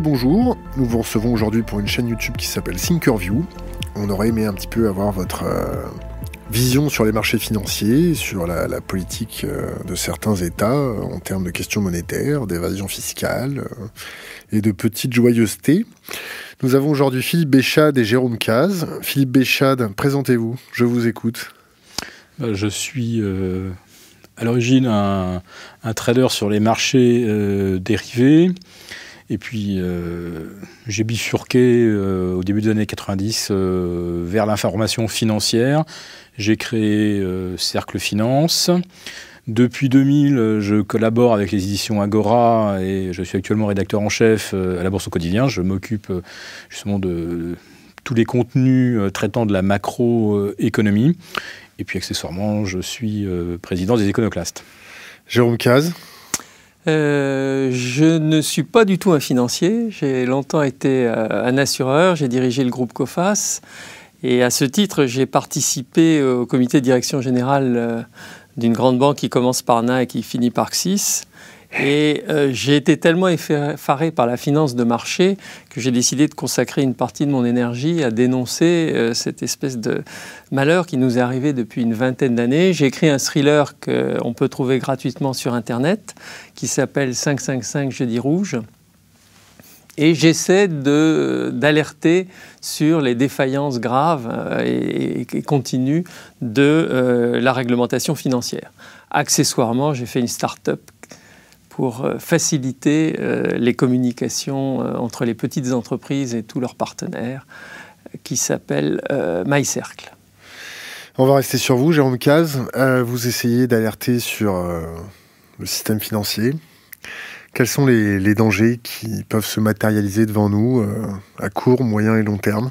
Bonjour. Nous vous recevons aujourd'hui pour une chaîne YouTube qui s'appelle Thinkerview. On aurait aimé un petit peu avoir votre euh, vision sur les marchés financiers, sur la, politique euh, de certains États euh, en termes de questions monétaires, d'évasion fiscale et de petites joyeusetés. Nous avons aujourd'hui Philippe Béchade et Jérôme Caz. Philippe Béchade, présentez-vous, je vous écoute. Je suis à l'origine un, trader sur les marchés dérivés. Et puis, euh, j'ai bifurqué euh, au début des années 90 euh, vers l'information financière. J'ai créé Cercle Finance. Depuis 2000, je collabore avec les éditions Agora et je suis actuellement rédacteur en chef à la Bourse au quotidien. Je m'occupe justement de tous les contenus traitant de la macroéconomie. Et puis accessoirement, je suis président des éconoclastes. Jérôme Caz euh, je ne suis pas du tout un financier. J'ai longtemps été euh, un assureur. J'ai dirigé le groupe COFAS. Et à ce titre, j'ai participé au comité de direction générale euh, d'une grande banque qui commence par NA et qui finit par XIS. Et euh, j'ai été tellement effaré par la finance de marché que j'ai décidé de consacrer une partie de mon énergie à dénoncer euh, cette espèce de malheur qui nous est arrivé depuis une vingtaine d'années. J'ai écrit un thriller qu'on peut trouver gratuitement sur Internet qui s'appelle 555 Jeudi Rouge. Et j'essaie d'alerter sur les défaillances graves euh, et, et, continues de la réglementation financière. Accessoirement, j'ai fait une start-up pour euh, faciliter euh, les communications euh, entre les petites entreprises et tous leurs partenaires, qui s'appelle MyCircle. On va rester sur vous, Jérôme Caz. vous essayez d'alerter sur le système financier. Quels sont les, dangers qui peuvent se matérialiser devant nous à court, moyen et long terme?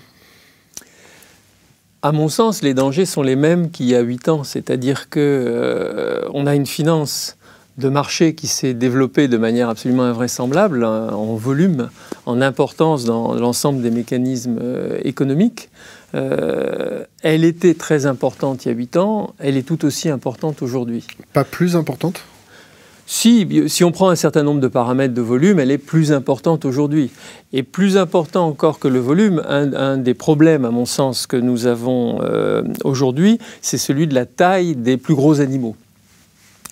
À mon sens, les dangers sont les mêmes qu'il y a huit ans, c'est-à-dire que on a une finance de marché qui s'est développé de manière absolument invraisemblable hein, en volume, en importance dans l'ensemble des mécanismes euh, économiques. Euh, elle était très importante il y a 8 ans, elle est tout aussi importante aujourd'hui. Pas plus importante? Si, si on prend un certain nombre de paramètres de volume, elle est plus importante aujourd'hui. Et plus important encore que le volume, un, des problèmes, à mon sens, que nous avons euh, aujourd'hui, c'est celui de la taille des plus gros animaux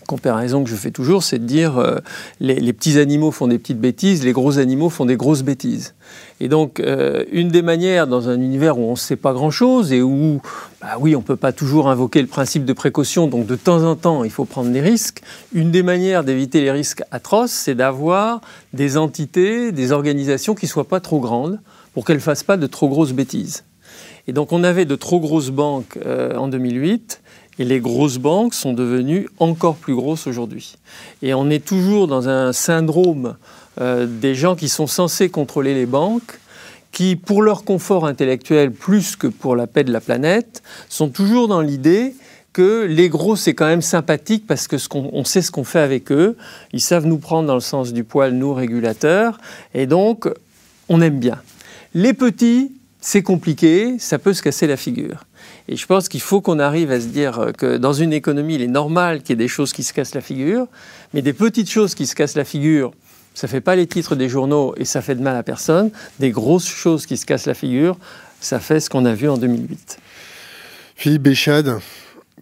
comparaison que je fais toujours, c'est de dire euh, les, petits animaux font des petites bêtises, les gros animaux font des grosses bêtises. Et donc, euh, une des manières dans un univers où on ne sait pas grand-chose et où, bah oui, on ne peut pas toujours invoquer le principe de précaution, donc de temps en temps, il faut prendre des risques. Une des manières d'éviter les risques atroces, c'est d'avoir des entités, des organisations qui ne soient pas trop grandes pour qu'elles ne fassent pas de trop grosses bêtises. Et donc, on avait de trop grosses banques euh, en 2008 et les grosses banques sont devenues encore plus grosses aujourd'hui. Et on est toujours dans un syndrome euh, des gens qui sont censés contrôler les banques, qui, pour leur confort intellectuel plus que pour la paix de la planète, sont toujours dans l'idée que les gros, c'est quand même sympathique parce que on sait ce qu'on fait avec eux. Ils savent nous prendre dans le sens du poil, nous, régulateurs, et donc on aime bien. Les petits, c'est compliqué, ça peut se casser la figure. Et je pense qu'il faut qu'on arrive à se dire que dans une économie, il est normal qu'il y ait des choses qui se cassent la figure, mais des petites choses qui se cassent la figure, ça ne fait pas les titres des journaux et ça fait de mal à personne. Des grosses choses qui se cassent la figure, ça fait ce qu'on a vu en 2008. Philippe Béchade,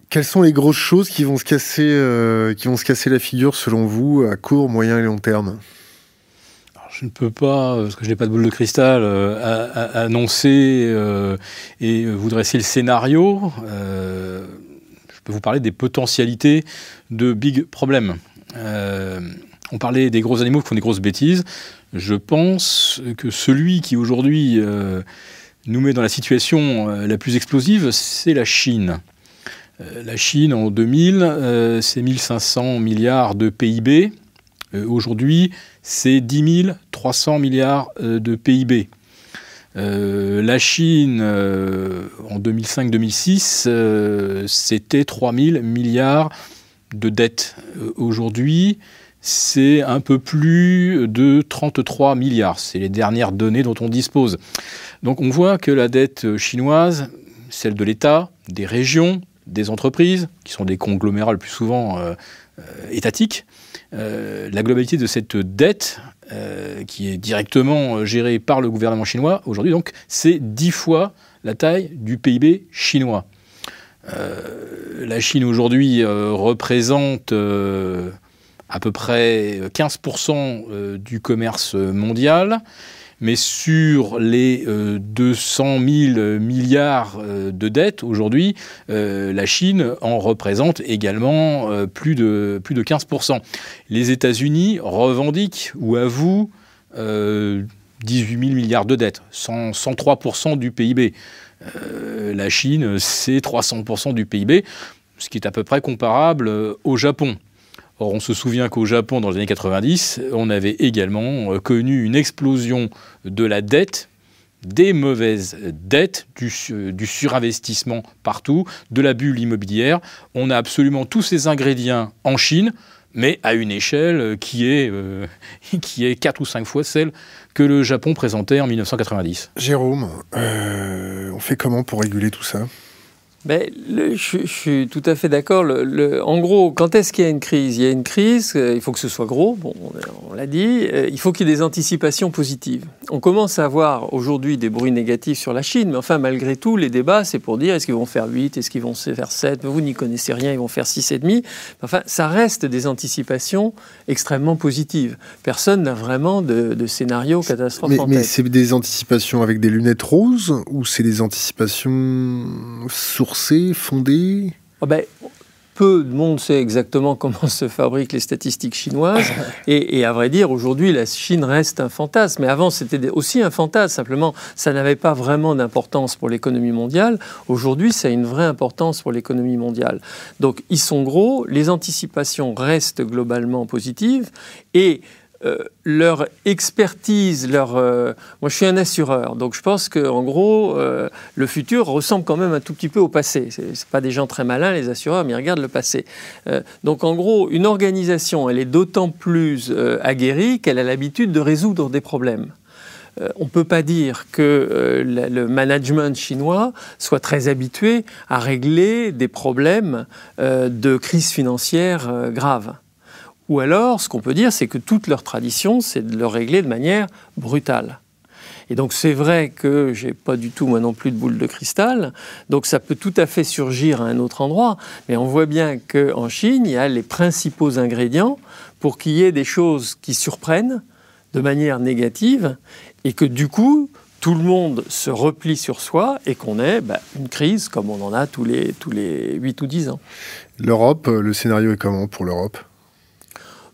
quelles sont les grosses choses qui vont se casser, euh, qui vont se casser la figure selon vous à court, moyen et long terme? Je ne peux pas, parce que je n'ai pas de boule de cristal, euh, annoncer euh, et vous dresser le scénario. Euh, je peux vous parler des potentialités de big problèmes. on parlait des gros animaux qui font des grosses bêtises. Je pense que celui qui aujourd'hui nous met dans la situation la plus explosive, c'est la Chine. la Chine, en 2000, c'est 1500 milliards de PIB. Aujourd'hui, c'est 10 300 milliards euh, de PIB. Euh, la Chine, euh, en 2005-2006, c'était 3 000 milliards de dettes. Aujourd'hui, c'est un peu plus de 33 milliards. C'est les dernières données dont on dispose. Donc on voit que la dette chinoise, celle de l'État, des régions, des entreprises, qui sont des conglomérats le plus souvent étatiques. La globalité de cette dette, qui est directement gérée par le gouvernement chinois, aujourd'hui, donc, c'est dix fois la taille du PIB chinois. la Chine aujourd'hui représente à peu près 15% du commerce mondial mais sur les 200 euh, 000 milliards euh, de dettes aujourd'hui, euh, la Chine en représente également plus, de, plus de 15%. Les États-Unis revendiquent ou avouent 18 000 milliards de dettes, 103% du PIB. la Chine, c'est 300% du PIB, ce qui est à peu près comparable au Japon. Or, on se souvient qu'au Japon, dans les années 90, on avait également euh, connu une explosion de la dette, des mauvaises dettes, du, surinvestissement partout, de la bulle immobilière. On a absolument tous ces ingrédients en Chine, mais à une échelle qui est, euh, qui est 4 ou 5 fois celle que le Japon présentait en 1990. Jérôme, euh, on fait comment pour réguler tout ça? Ben, je, suis tout à fait d'accord. en gros, quand est-ce qu'il y a une crise? Il y a une crise, euh, il faut que ce soit gros, bon, on, l'a dit, euh, il faut qu'il y ait des anticipations positives. On commence à avoir aujourd'hui des bruits négatifs sur la Chine, mais enfin, malgré tout, les débats, c'est pour dire est-ce qu'ils vont faire 8, est-ce qu'ils vont faire 7 Vous n'y connaissez rien, ils vont faire 6,5. Enfin, ça reste des anticipations extrêmement positives. Personne n'a vraiment de, scénario catastrophe mais, en Mais c'est des anticipations avec des lunettes roses ou c'est des anticipations ah ben, peu de monde sait exactement comment se fabriquent les statistiques chinoises. Et, à vrai dire, aujourd'hui, la Chine reste un fantasme. Mais avant, c'était aussi un fantasme. Simplement, ça n'avait pas vraiment d'importance pour l'économie mondiale. Aujourd'hui, ça a une vraie importance pour l'économie mondiale. Donc, ils sont gros. Les anticipations restent globalement positives. Et euh, leur expertise, leur. Euh, moi, je suis un assureur, donc je pense qu'en gros, euh, le futur ressemble quand même un tout petit peu au passé. C'est pas des gens très malins, les assureurs, mais ils regardent le passé. donc, en gros, une organisation, elle est d'autant plus aguerrie qu'elle a l'habitude de résoudre des problèmes. on ne peut pas dire que le management chinois soit très habitué à régler des problèmes de crise financière grave. Ou alors, ce qu'on peut dire, c'est que toute leur tradition, c'est de le régler de manière brutale. Et donc c'est vrai que j'ai pas du tout moi non plus de boule de cristal, donc ça peut tout à fait surgir à un autre endroit, mais on voit bien qu'en Chine, il y a les principaux ingrédients pour qu'il y ait des choses qui surprennent de manière négative et que du coup, tout le monde se replie sur soi et qu'on ait bah, une crise comme on en a tous les, tous les 8 ou 10 ans. L'Europe, le scénario est comment pour l'Europe?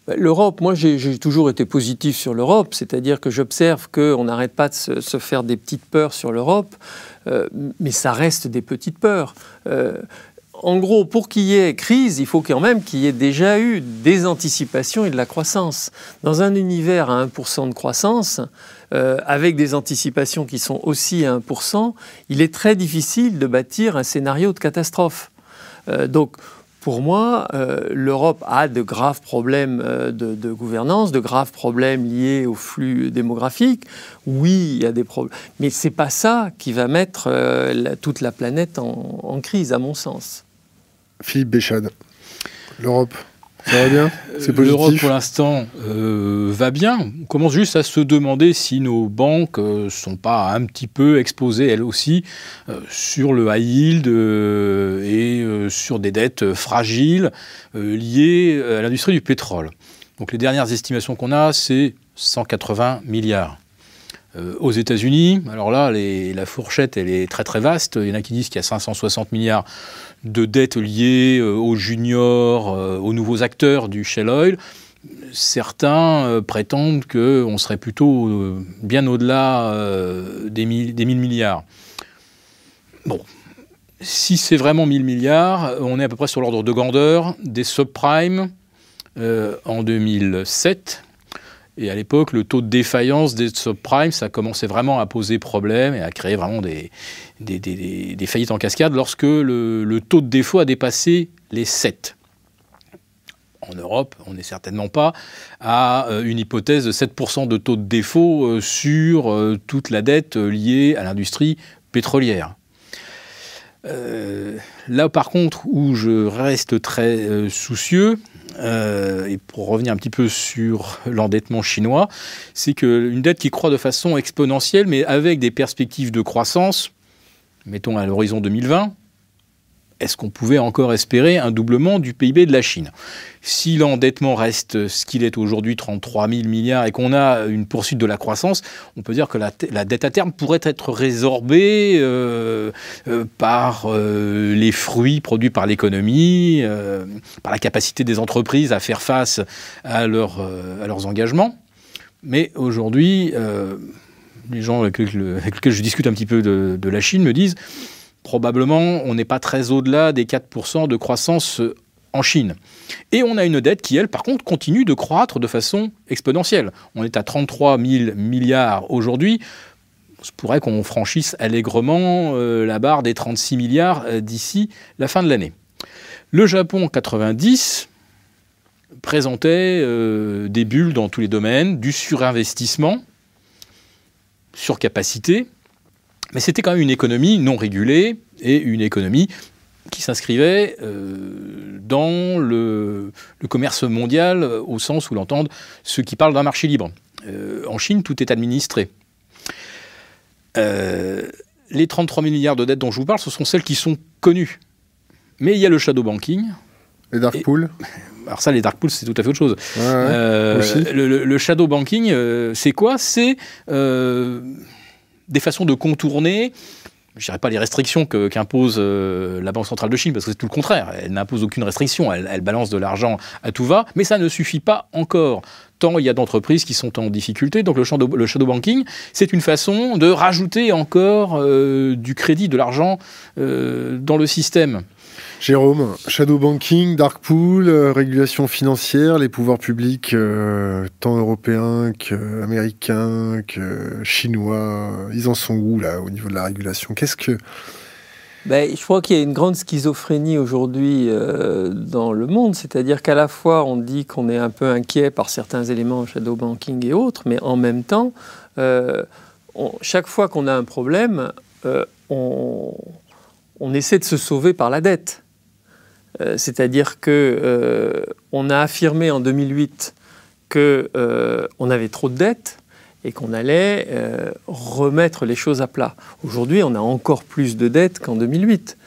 L'Europe, moi j'ai toujours été positif sur l'Europe, c'est-à-dire que j'observe qu'on n'arrête pas de se, faire des petites peurs sur l'Europe, euh, mais ça reste des petites peurs. Euh, en gros, pour qu'il y ait crise, il faut quand même qu'il y ait déjà eu des anticipations et de la croissance. Dans un univers à 1% de croissance, euh, avec des anticipations qui sont aussi à 1%, il est très difficile de bâtir un scénario de catastrophe. donc, pour moi, euh, l'Europe a de graves problèmes euh, de, gouvernance, de graves problèmes liés au flux démographique. Oui, il y a des problèmes, mais c'est pas ça qui va mettre euh, toute la planète en, crise, à mon sens. Philippe Béchade, l'Europe. Ça va bien positif L'Europe, pour l'instant, euh, va bien. On commence juste à se demander si nos banques ne euh, sont pas un petit peu exposées, elles aussi, euh, sur le high yield et sur des dettes fragiles liées à l'industrie du pétrole. Donc les dernières estimations qu'on a, c'est 180 milliards. Aux États-Unis, alors là, la fourchette, elle est très très vaste. Il y en a qui disent qu'il y a 560 milliards de dettes liées euh, aux juniors, euh, aux nouveaux acteurs du Shell Oil. Certains euh, prétendent qu'on serait plutôt bien au-delà des, des 1000 milliards. Bon, si c'est vraiment 1000 milliards, on est à peu près sur l'ordre de grandeur des subprimes en 2007 et à l'époque, le taux de défaillance des subprimes, ça commençait vraiment à poser problème et à créer vraiment des, faillites en cascade lorsque le, taux de défaut a dépassé les 7. En Europe, on n'est certainement pas à euh, une hypothèse de 7% de taux de défaut euh, sur euh, toute la dette liée à l'industrie pétrolière. là, par contre, où je reste très soucieux, et pour revenir un petit peu sur l'endettement chinois, c'est qu'une dette qui croît de façon exponentielle, mais avec des perspectives de croissance, mettons à l'horizon 2020, est-ce qu'on pouvait encore espérer un doublement du PIB de la Chine? Si l'endettement reste ce qu'il est aujourd'hui, 33 000 milliards, et qu'on a une poursuite de la croissance, on peut dire que la, dette à terme pourrait être résorbée euh, euh, par euh, les fruits produits par l'économie, par la capacité des entreprises à faire face à, leurs engagements. Mais aujourd'hui, les gens avec, lesquels je discute un petit peu de la Chine me disent probablement on n'est pas très au-delà des 4% de croissance euh, en Chine. Et on a une dette qui, elle, par contre, continue de croître de façon exponentielle. On est à 33 000 milliards aujourd'hui. Il pourrait qu'on franchisse allègrement euh, la barre des 36 milliards euh, d'ici la fin de l'année. Le Japon, en 90, présentait des bulles dans tous les domaines, du surinvestissement, surcapacité, mais c'était quand même une économie non régulée et une économie qui s'inscrivait euh, dans le, commerce mondial au sens où l'entendent ceux qui parlent d'un marché libre. Euh, en Chine, tout est administré. Euh, les 33 000 milliards de dettes dont je vous parle, ce sont celles qui sont connues. Mais il y a le shadow banking. Les dark pools alors ça, les dark pools, c'est tout à fait autre chose. le, le, shadow banking, c'est quoi? C'est des façons de contourner je dirais pas les restrictions qu'impose euh, la Banque centrale de Chine, parce que c'est tout le contraire. Elle n'impose aucune restriction, elle, balance de l'argent à tout va, mais ça ne suffit pas encore. Tant il y a d'entreprises qui sont en difficulté. Donc le shadow, banking, c'est une façon de rajouter encore euh, du crédit, de l'argent euh, dans le système. Jérôme, shadow banking, dark pool, euh, régulation financière, les pouvoirs publics, euh, tant européens qu'américains, que chinois, ils en sont où là au niveau de la régulation? Qu'est-ce que ben, je crois qu'il y a une grande schizophrénie aujourd'hui euh, dans le monde, c'est-à-dire qu'à la fois on dit qu'on est un peu inquiet par certains éléments shadow banking et autres, mais en même temps, chaque fois qu'on a un problème, on, on essaie de se sauver par la dette. Euh, c'est-à-dire que euh, on a affirmé en 2008 que euh, on avait trop de dettes et qu'on allait remettre les choses à plat. Aujourd'hui, on a encore plus de dettes qu'en 2008.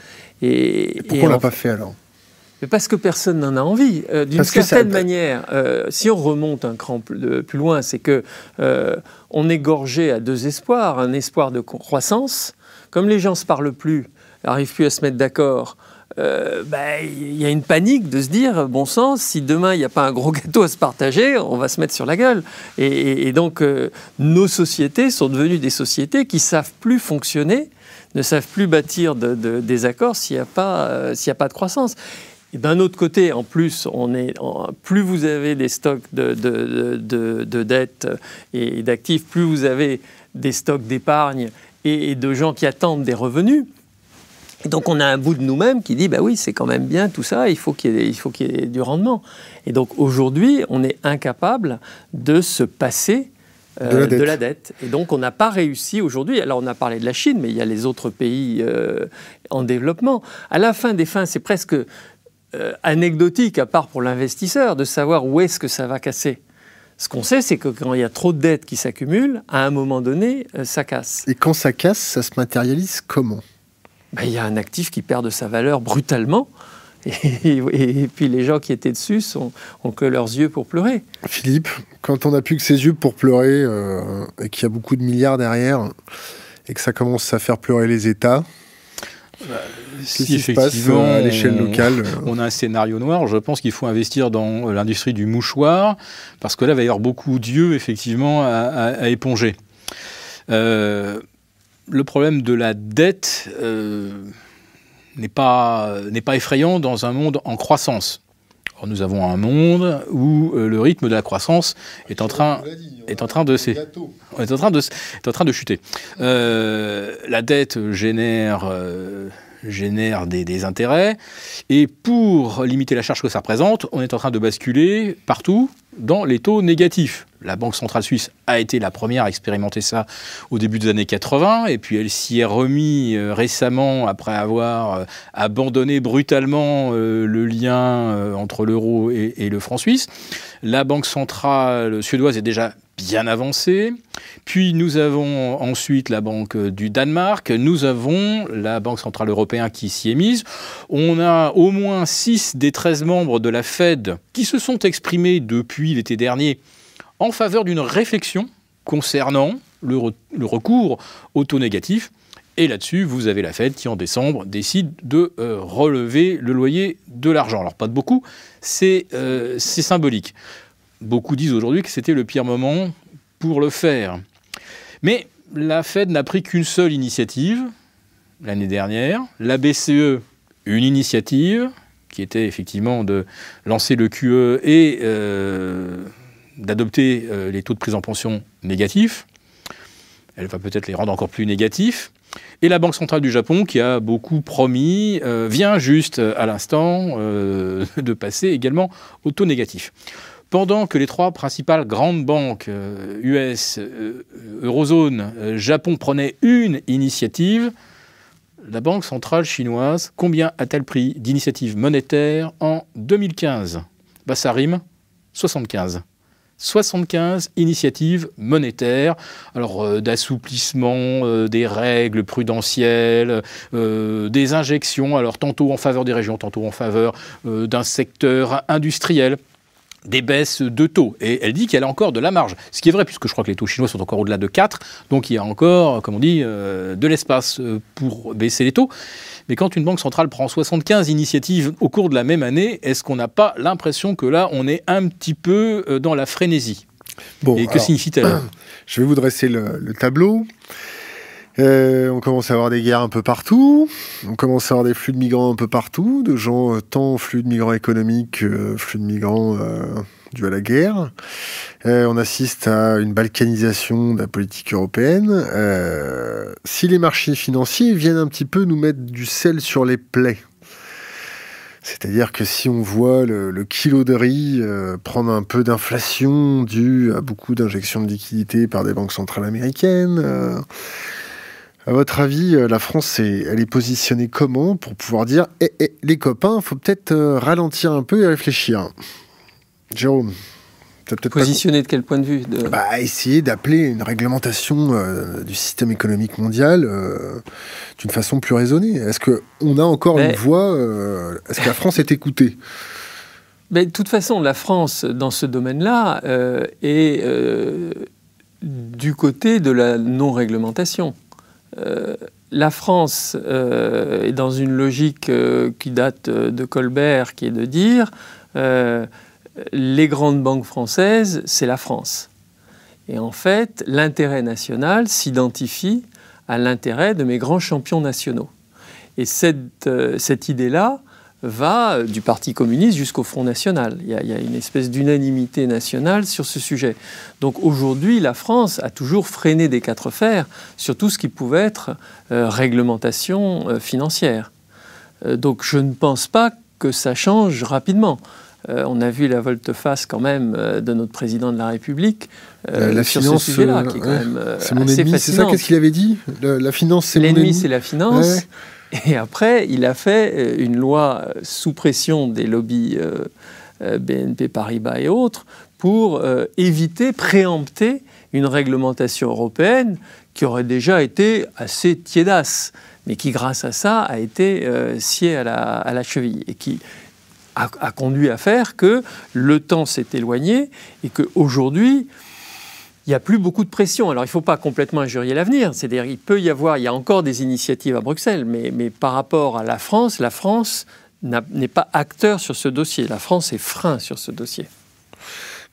Et, pourquoi on l'a pas fait alors? Mais parce que personne n'en a envie. D'une certaine manière, si on remonte un cran plus, plus loin, c'est que on est gorgé à deux espoirs. Un espoir de croissance. Comme les gens ne se parlent plus, n'arrivent plus à se mettre d'accord, euh, bah, il y a une panique de se dire, bon sang, si demain il n'y a pas un gros gâteau à se partager, on va se mettre sur la gueule. Et, donc, euh, nos sociétés sont devenues des sociétés qui savent plus fonctionner, ne savent plus bâtir des accords s'il n'y a, pas, euh, a pas de croissance. Et d'un autre côté, en plus, on est, plus vous avez des stocks de, de dettes et d'actifs, plus vous avez des stocks d'épargne et de gens qui attendent des revenus, donc on a un bout de nous-mêmes qui dit, bah oui, c'est quand même bien tout ça, il faut qu'il y, ait, du rendement. Et donc aujourd'hui, on est incapable de se passer euh, de, la dette. Et donc on n'a pas réussi aujourd'hui, alors on a parlé de la Chine, mais il y a les autres pays euh, en développement. À la fin des fins, c'est presque euh, anecdotique, à part pour l'investisseur, de savoir où est-ce que ça va casser. Ce qu'on sait, c'est que quand il y a trop de dettes qui s'accumulent, à un moment donné, ça casse. Et quand ça casse, ça se matérialise comment? Ben, il y a un actif qui perd de sa valeur brutalement. Et, puis les gens qui étaient dessus sont, ont que leurs yeux pour pleurer. Philippe, quand on n'a plus que ses yeux pour pleurer euh, et qu'il y a beaucoup de milliards derrière et que ça commence à faire pleurer les États, bah, Qu'est-ce qui se passe euh, à l'échelle locale? On a un scénario noir. Je pense qu'il faut investir dans l'industrie du mouchoir parce que là, il va y avoir beaucoup d'yeux, effectivement, à, à éponger. Euh, le problème de la dette euh, n'est pas, effrayant dans un monde en croissance. Nous avons un monde où euh, le rythme de la croissance est en train, de, chuter. Euh, la dette génère génère des, intérêts. Et pour limiter la charge que ça représente, on est en train de basculer partout dans les taux négatifs. La Banque centrale suisse a été la première à expérimenter ça au début des années 80, et puis elle s'y est remis euh, récemment après avoir euh, abandonné brutalement euh, le lien entre l'euro et, le franc suisse. La Banque centrale suédoise est déjà bien avancée. Puis nous avons ensuite la Banque du Danemark, nous avons la Banque centrale européenne qui s'y est mise. On a au moins 6 des 13 membres de la Fed qui se sont exprimés depuis l'été dernier en faveur d'une réflexion concernant le, recours au taux négatif. Et là-dessus, vous avez la Fed qui, en décembre, décide de euh, relever le loyer de l'argent. Alors, pas de beaucoup, c'est euh, symbolique. Beaucoup disent aujourd'hui que c'était le pire moment pour le faire. Mais la Fed n'a pris qu'une seule initiative l'année dernière. La BCE, une initiative qui était effectivement de lancer le QE et euh, d'adopter euh, les taux de prise en pension négatifs. Elle va peut-être les rendre encore plus négatifs. Et la Banque centrale du Japon, qui a beaucoup promis, euh, vient juste à l'instant de passer également au taux négatif. Pendant que les trois principales grandes banques US, Eurozone, Japon prenaient une initiative, la Banque centrale chinoise, combien a-t-elle pris d'initiatives monétaires en 2015 bah, Ça rime 75. 75 initiatives monétaires, alors euh, d'assouplissement euh, des règles prudentielles, euh, des injections, alors tantôt en faveur des régions, tantôt en faveur d'un secteur industriel des baisses de taux. Et elle dit qu'elle a encore de la marge. Ce qui est vrai, puisque je crois que les taux chinois sont encore au-delà de 4. Donc il y a encore, comme on dit, euh, de l'espace euh, pour baisser les taux. Mais quand une banque centrale prend 75 initiatives au cours de la même année, est-ce qu'on n'a pas l'impression que là, on est un petit peu euh, dans la frénésie? Bon, Et que signifie-t-elle? Je vais vous dresser le tableau. Euh, on commence à avoir des guerres un peu partout, on commence à avoir des flux de migrants un peu partout, de gens, euh, tant flux de migrants économiques que flux de migrants euh, dus à la guerre. on assiste à une balkanisation de la politique européenne. si les marchés financiers viennent un petit peu nous mettre du sel sur les plaies, c'est-à-dire que si on voit le, kilo de riz prendre un peu d'inflation due à beaucoup d'injections de liquidités par des banques centrales américaines, à votre avis, euh, la France, elle est positionnée comment pour pouvoir dire eh, eh, les copains, il faut peut-être euh, ralentir un peu et réfléchir Jérôme Positionner de quel point de vue bah, Essayer d'appeler une réglementation euh, du système économique mondial d'une façon plus raisonnée. Est-ce qu'on a encore une voix Est-ce que la France est écoutée? Mais De toute façon, la France, dans ce domaine-là, est du côté de la non-réglementation. Euh, la France euh, est dans une logique euh, qui date de Colbert, qui est de dire les grandes banques françaises, c'est la France. Et en fait, l'intérêt national s'identifie à l'intérêt de mes grands champions nationaux. Et cette, cette idée-là, va euh, du Parti communiste jusqu'au Front National. Il y, a, une espèce d'unanimité nationale sur ce sujet. Donc aujourd'hui, la France a toujours freiné des quatre fers sur tout ce qui pouvait être euh, réglementation euh, financière. donc je ne pense pas que ça change rapidement. on a vu la volte-face quand même de notre président de la République la sur finance, ce sujet-là, qui est quand même c'est mon ennemi. C'est ça, qu'est-ce qu'il avait dit? La finance, c'est mon ennemi. L'ennemi, c'est la finance. Et après, il a fait euh, une loi euh, sous pression des lobbies euh, BNP Paribas et autres pour éviter, préempter une réglementation européenne qui aurait déjà été assez tiédasse, mais qui, grâce à ça, a été sciée à la, cheville et qui a, conduit à faire que le temps s'est éloigné et qu'aujourd'hui, il n'y a plus beaucoup de pression. Alors il ne faut pas complètement injurier l'avenir, c'est-à-dire il peut y avoir, il y a encore des initiatives à Bruxelles, mais, mais par rapport à la France, la France n'est pas acteur sur ce dossier. La France est frein sur ce dossier.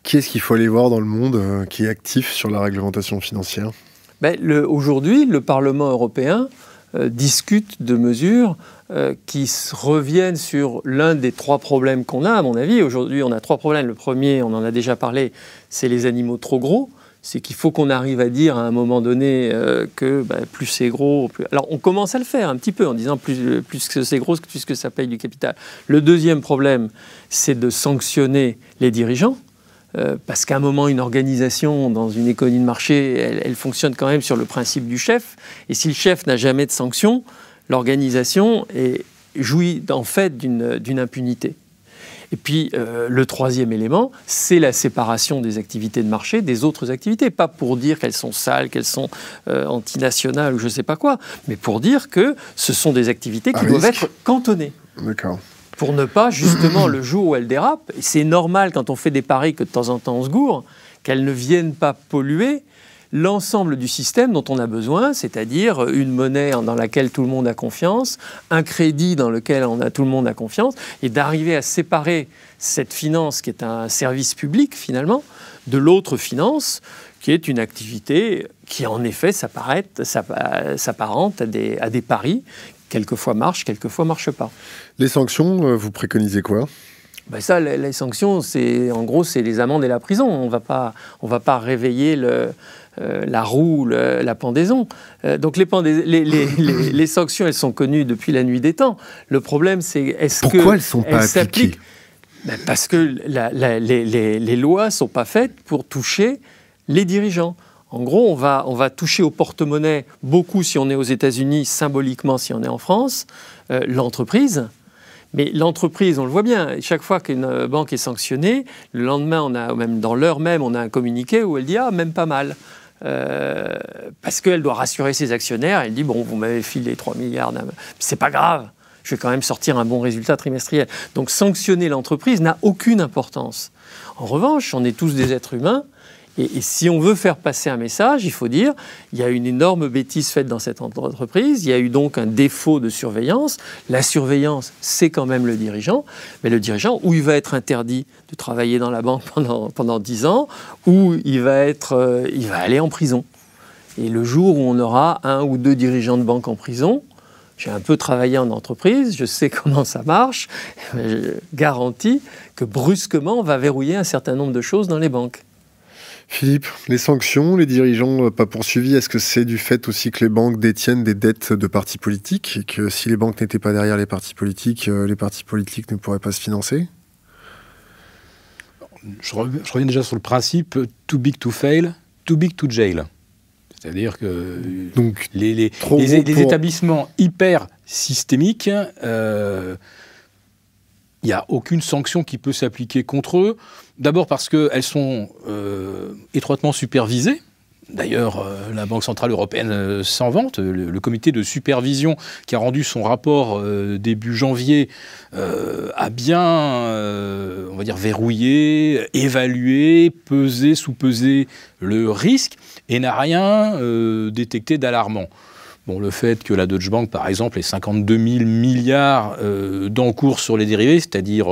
Qui est-ce qu'il faut aller voir dans le monde euh, qui est actif sur la réglementation financière? Ben, Aujourd'hui, le Parlement européen euh, discute de mesures euh, qui reviennent sur l'un des trois problèmes qu'on a, à mon avis. Aujourd'hui, on a trois problèmes. Le premier, on en a déjà parlé, c'est les animaux trop gros c'est qu'il faut qu'on arrive à dire à un moment donné euh, que bah, plus c'est gros, plus... alors on commence à le faire un petit peu en disant plus, plus que c'est gros, plus que ça paye du capital. Le deuxième problème, c'est de sanctionner les dirigeants. Euh, parce qu'à un moment, une organisation dans une économie de marché, elle, elle, fonctionne quand même sur le principe du chef. Et si le chef n'a jamais de sanction, l'organisation jouit en fait d'une impunité. Et puis euh, le troisième élément, c'est la séparation des activités de marché des autres activités. Pas pour dire qu'elles sont sales, qu'elles sont euh, antinationales ou je ne sais pas quoi, mais pour dire que ce sont des activités qui doivent être cantonnées. D'accord. Pour ne pas, justement, le jour où elles dérapent, et c'est normal quand on fait des paris que de temps en temps on se gourre, qu'elles ne viennent pas polluer l'ensemble du système dont on a besoin, c'est-à-dire une monnaie dans laquelle tout le monde a confiance, un crédit dans lequel on a, tout le monde a confiance, et d'arriver à séparer cette finance qui est un service public finalement de l'autre finance qui est une activité qui en effet s'apparente à des, à des paris, quelquefois marche, quelquefois marche pas. Les sanctions, euh, vous préconisez quoi? Ben ça, les, sanctions, c'est en gros, c'est les amendes et la prison. On va pas, on va pas réveiller le, euh, la roue, la pendaison. Euh, donc les, les, sanctions, elles sont connues depuis la nuit des temps. Le problème, c'est est-ce que pourquoi elles sont pas appliquées? Ben Parce que les, lois sont pas faites pour toucher les dirigeants. En gros, on va, on va toucher au porte-monnaie beaucoup si on est aux États-Unis, symboliquement si on est en France, euh, l'entreprise. Mais l'entreprise, on le voit bien, chaque fois qu'une banque est sanctionnée, le lendemain, on a, même dans l'heure même, on a un communiqué où elle dit Ah, même pas mal. Euh, parce qu'elle doit rassurer ses actionnaires. Elle dit Bon, vous m'avez filé 3 milliards, c'est pas grave, je vais quand même sortir un bon résultat trimestriel. Donc sanctionner l'entreprise n'a aucune importance. En revanche, on est tous des êtres humains et, si on veut faire passer un message, il faut dire, il y a une énorme bêtise faite dans cette entreprise, il y a eu donc un défaut de surveillance. La surveillance, c'est quand même le dirigeant, mais le dirigeant, où il va être interdit de travailler dans la banque pendant, pendant 10 ans, ou il va, être, euh, il va aller en prison. Et le jour où on aura un ou deux dirigeants de banque en prison, j'ai un peu travaillé en entreprise, je sais comment ça marche, je garantis que brusquement, on va verrouiller un certain nombre de choses dans les banques. Philippe, les sanctions, les dirigeants euh, pas poursuivis, est-ce que c'est du fait aussi que les banques détiennent des dettes de partis politiques et que si les banques n'étaient pas derrière les partis politiques, euh, les partis politiques ne pourraient pas se financer? Je, reviens déjà sur le principe too big to fail, too big to jail. C'est-à-dire que Donc, les, établissements hyper systémiques, euh, il n'y a aucune sanction qui peut s'appliquer contre eux. D'abord parce qu'elles sont euh, étroitement supervisées. D'ailleurs, euh, la Banque Centrale Européenne euh, s'en vante. Le, comité de supervision qui a rendu son rapport début janvier a bien, on va dire, verrouillé, évalué, pesé, sous-pesé le risque et n'a rien détecté d'alarmant. Bon, le fait que la Deutsche Bank, par exemple, ait 52 000 milliards d'encours sur les dérivés, c'est-à-dire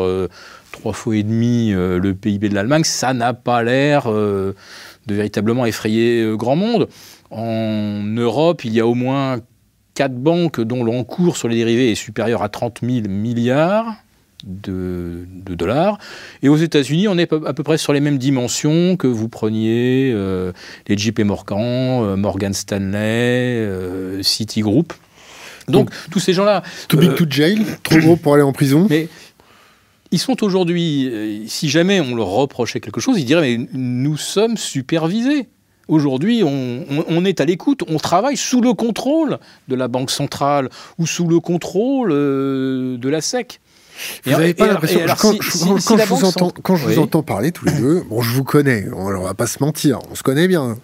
trois fois et demi euh, le PIB de l'Allemagne, ça n'a pas l'air euh, de véritablement effrayer euh, grand monde. En Europe, il y a au moins quatre banques dont l'encours sur les dérivés est supérieur à 30 000 milliards. De, dollars. Et aux États-Unis, on est à peu près sur les mêmes dimensions que vous preniez les JP Morgan, Morgan Stanley, Citigroup. Donc, tous ces gens-là. Too big to jail, trop gros pour aller en prison. Mais ils sont aujourd'hui, euh, si jamais on leur reprochait quelque chose, ils diraient mais nous sommes supervisés. Aujourd'hui, on, est à l'écoute, on travaille sous le contrôle de la Banque centrale ou sous le contrôle euh, de la SEC. Vous n'avez pas l'impression. Quand, je vous, entends, quand je vous entends parler tous les deux, bon, je vous connais, on ne va pas se mentir, on se connaît bien.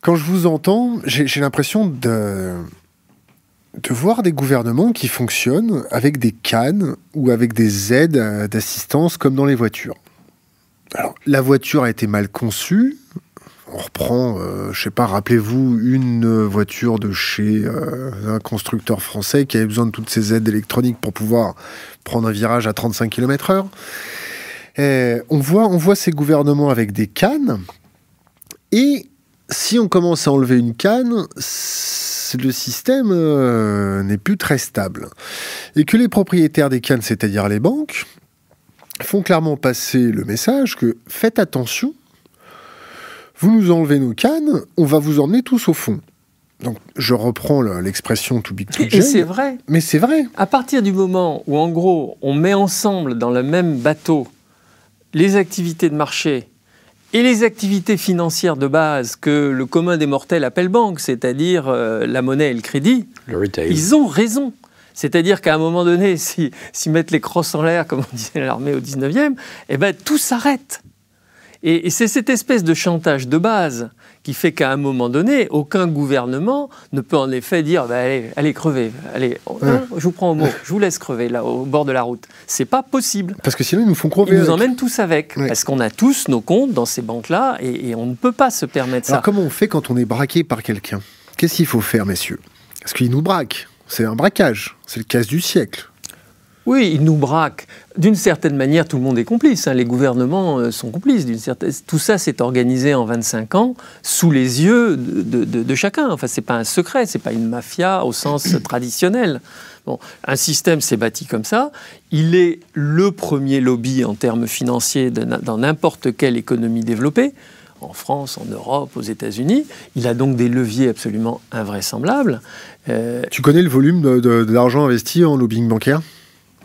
Quand je vous entends, j'ai l'impression de de voir des gouvernements qui fonctionnent avec des cannes ou avec des aides d'assistance comme dans les voitures. Alors, la voiture a été mal conçue. On reprend, euh, je sais pas, rappelez-vous une voiture de chez euh, un constructeur français qui avait besoin de toutes ces aides électroniques pour pouvoir prendre un virage à 35 km/h. on voit, on voit ces gouvernements avec des cannes. Et si on commence à enlever une canne, le système euh, n'est plus très stable. Et que les propriétaires des cannes, c'est-à-dire les banques, font clairement passer le message que faites attention, vous nous enlevez nos cannes, on va vous emmener tous au fond. Donc, je reprends l'expression too big to Et c'est vrai. Mais c'est vrai. À partir du moment où, en gros, on met ensemble dans le même bateau les activités de marché et les activités financières de base que le commun des mortels appelle banque, c'est-à-dire euh, la monnaie et le crédit, ils ont raison. C'est-à-dire qu'à un moment donné, s'ils si, mettent les crosses en l'air, comme on disait l'armée au 19e, eh ben, tout s'arrête. Et, c'est cette espèce de chantage de base qui fait qu'à un moment donné, aucun gouvernement ne peut en effet dire bah, allez, allez, crevez, allez, hein, je vous prends au mot, je vous laisse crever là au bord de la route. C'est pas possible. Parce que sinon ils nous font crever. Ils nous emmènent tous avec, parce qu'on a tous nos comptes dans ces banques-là et, on ne peut pas se permettre ça. Alors comment on fait quand on est braqué par quelqu'un? Qu'est-ce qu'il faut faire, messieurs? Parce qu'il nous braque. C'est un braquage. C'est le casse du siècle. Oui, ils nous braquent. D'une certaine manière, tout le monde est complice. Hein. Les gouvernements euh, sont complices. Certaine... Tout ça s'est organisé en 25 ans sous les yeux de, chacun. Enfin, c'est pas un secret, c'est pas une mafia au sens traditionnel. Bon, un système s'est bâti comme ça. Il est le premier lobby en termes financiers dans n'importe quelle économie développée en France, en Europe, aux États-Unis. Il a donc des leviers absolument invraisemblables. Euh, tu connais le volume de, l'argent investi en lobbying bancaire?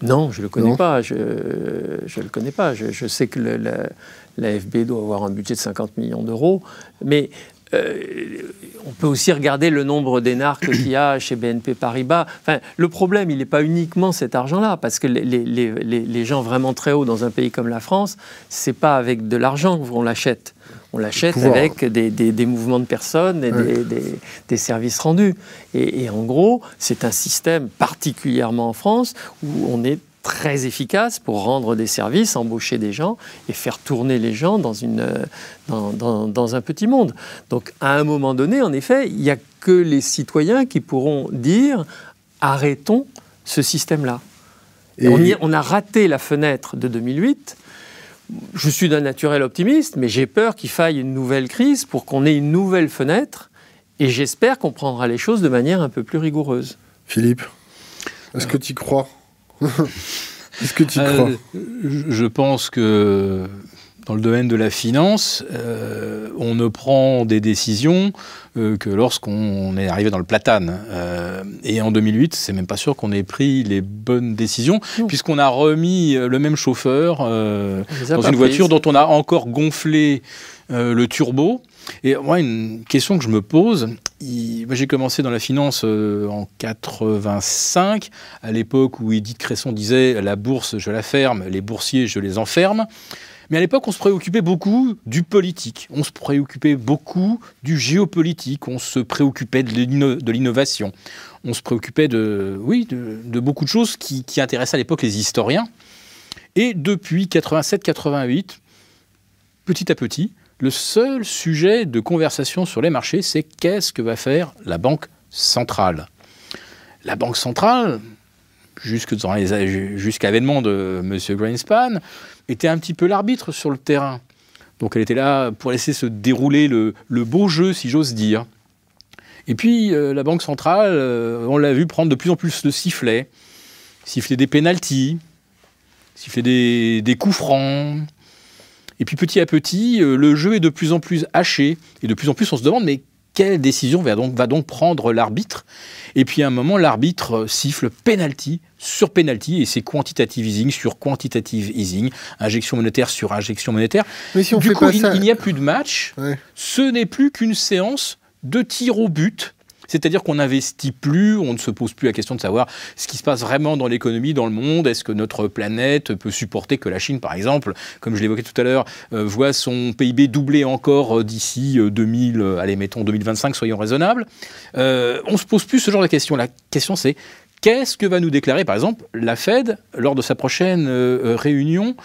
Non, je ne le connais pas. Je ne le connais pas. Je, sais que l'AFB doit avoir un budget de 50 millions d'euros. Mais euh, on peut aussi regarder le nombre d'énarques qu'il y a chez BNP Paribas. Enfin, le problème, il n'est pas uniquement cet argent-là, parce que les, les, gens vraiment très hauts dans un pays comme la France, c'est pas avec de l'argent qu'on l'achète. On l'achète avec des, mouvements de personnes et des, services rendus. Et, en gros, c'est un système, particulièrement en France, où on est très efficace pour rendre des services, embaucher des gens et faire tourner les gens dans, une, dans, un petit monde. Donc à un moment donné, en effet, il n'y a que les citoyens qui pourront dire arrêtons ce système-là. On, on, a raté la fenêtre de 2008 je suis d'un naturel optimiste, mais j'ai peur qu'il faille une nouvelle crise pour qu'on ait une nouvelle fenêtre. Et j'espère qu'on prendra les choses de manière un peu plus rigoureuse. Philippe, est-ce que tu y crois? Est-ce que tu y crois? euh, Je pense que dans le domaine de la finance, euh, on ne prend des décisions euh, que lorsqu'on est arrivé dans le platane. Euh, et en 2008, c'est même pas sûr qu'on ait pris les bonnes décisions, puisqu'on a remis le même chauffeur dans une voiture dont on a encore gonflé le turbo. Et moi, une question que je me pose, j'ai commencé dans la finance en 85, à l'époque où Edith Cresson disait la bourse, je la ferme, les boursiers, je les enferme. Mais à l'époque, on se préoccupait beaucoup du politique, on se préoccupait beaucoup du géopolitique, on se préoccupait de l'innovation, on se préoccupait de, oui, de, beaucoup de choses qui, intéressaient à l'époque les historiens. Et depuis 87-88, petit à petit, le seul sujet de conversation sur les marchés, c'est qu'est-ce que va faire la Banque centrale? La Banque centrale, jusqu'à l'avènement de M. Greenspan, était un petit peu l'arbitre sur le terrain. Donc elle était là pour laisser se dérouler le, beau jeu, si j'ose dire. Et puis euh, la Banque centrale, euh, on l'a vu prendre de plus en plus de sifflets, siffler des pénalties, siffler des, coups francs. Et puis petit à petit, euh, le jeu est de plus en plus haché, et de plus en plus on se demande mais quelle décision va donc, va donc prendre l'arbitre? Et puis à un moment, l'arbitre siffle penalty sur penalty, et c'est quantitative easing sur quantitative easing, injection monétaire sur injection monétaire. Mais si on du fait coup, il, n'y a plus de match, ce n'est plus qu'une séance de tir au but c'est-à-dire qu'on n'investit plus, on ne se pose plus la question de savoir ce qui se passe vraiment dans l'économie, dans le monde. Est-ce que notre planète peut supporter que la Chine, par exemple, comme je l'évoquais tout à l'heure, euh, voit son PIB doubler encore euh, d'ici 2000, euh, allez, mettons 2025, soyons raisonnables. on ne se pose plus ce genre de questions. La question, c'est Qu'est-ce que va nous déclarer, par exemple, la Fed lors de sa prochaine réunion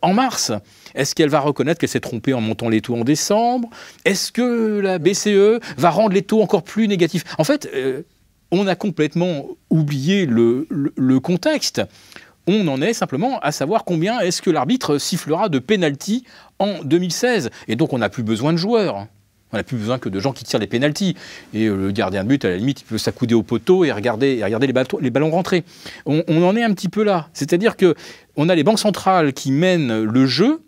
en mars? Est-ce qu'elle va reconnaître qu'elle s'est trompée en montant les taux en décembre? Est-ce que la BCE va rendre les taux encore plus négatifs? En fait, euh, on a complètement oublié le, contexte. On en est simplement à savoir combien est-ce que l'arbitre sifflera de penalty en 2016. Et donc on n'a plus besoin de joueurs. On n'a plus besoin que de gens qui tirent les pénalties. Et euh, le gardien de but, à la limite, il peut s'accouder au poteau et regarder, regarder les, les, ballons rentrer. On, on, en est un petit peu là. C'est-à-dire que a les banques centrales qui mènent le jeu,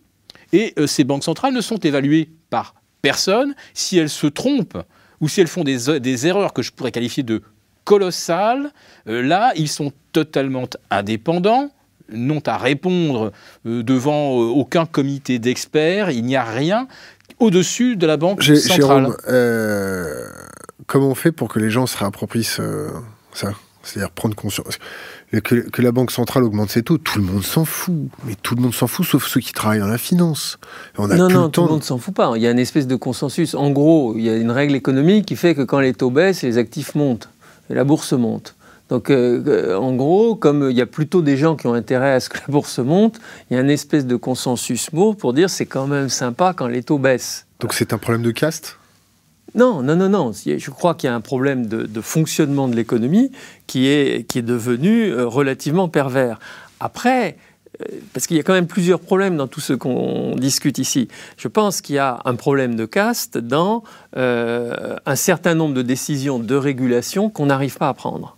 et euh, ces banques centrales ne sont évaluées par personne, si elles se trompent ou si elles font des, des erreurs que je pourrais qualifier de colossales, euh, là, ils sont totalement indépendants, n'ont à répondre devant aucun comité d'experts, il n'y a rien au-dessus de la Banque centrale. comment on fait pour que les gens se réapproprient ça? C'est-à-dire prendre conscience que, la Banque centrale augmente ses taux, tout le monde s'en fout. Mais tout le monde s'en fout, sauf ceux qui travaillent dans la finance. On a non, non, tout le monde s'en fout pas. Il y a une espèce de consensus. En gros, il y a une règle économique qui fait que quand les taux baissent, les actifs montent et la bourse monte. Donc, euh, euh, en gros, comme il y a plutôt des gens qui ont intérêt à ce que la bourse monte, il y a une espèce de consensus mot pour dire c'est quand même sympa quand les taux baissent. Donc, c'est un problème de caste? Non, non, non, non. Je crois qu'il y a un problème de, fonctionnement de l'économie qui est, qui est devenu euh, relativement pervers. Après, euh, parce qu'il y a quand même plusieurs problèmes dans tout ce qu'on discute ici. Je pense qu'il y a un problème de caste dans euh, un certain nombre de décisions de régulation qu'on n'arrive pas à prendre.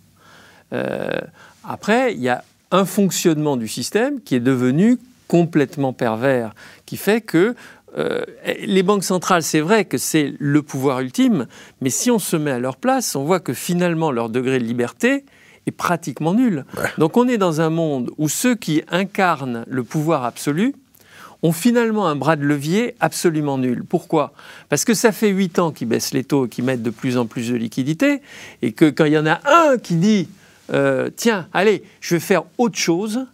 Après, il y a un fonctionnement du système qui est devenu complètement pervers, qui fait que euh, les banques centrales, c'est vrai que c'est le pouvoir ultime, mais si on se met à leur place, on voit que finalement leur degré de liberté est pratiquement nul. Donc on est dans un monde où ceux qui incarnent le pouvoir absolu ont finalement un bras de levier absolument nul. Pourquoi? Parce que ça fait huit ans qu'ils baissent les taux et qu'ils mettent de plus en plus de liquidités, et que quand il y en a un qui dit euh, Tiens, allez, je vais faire autre chose,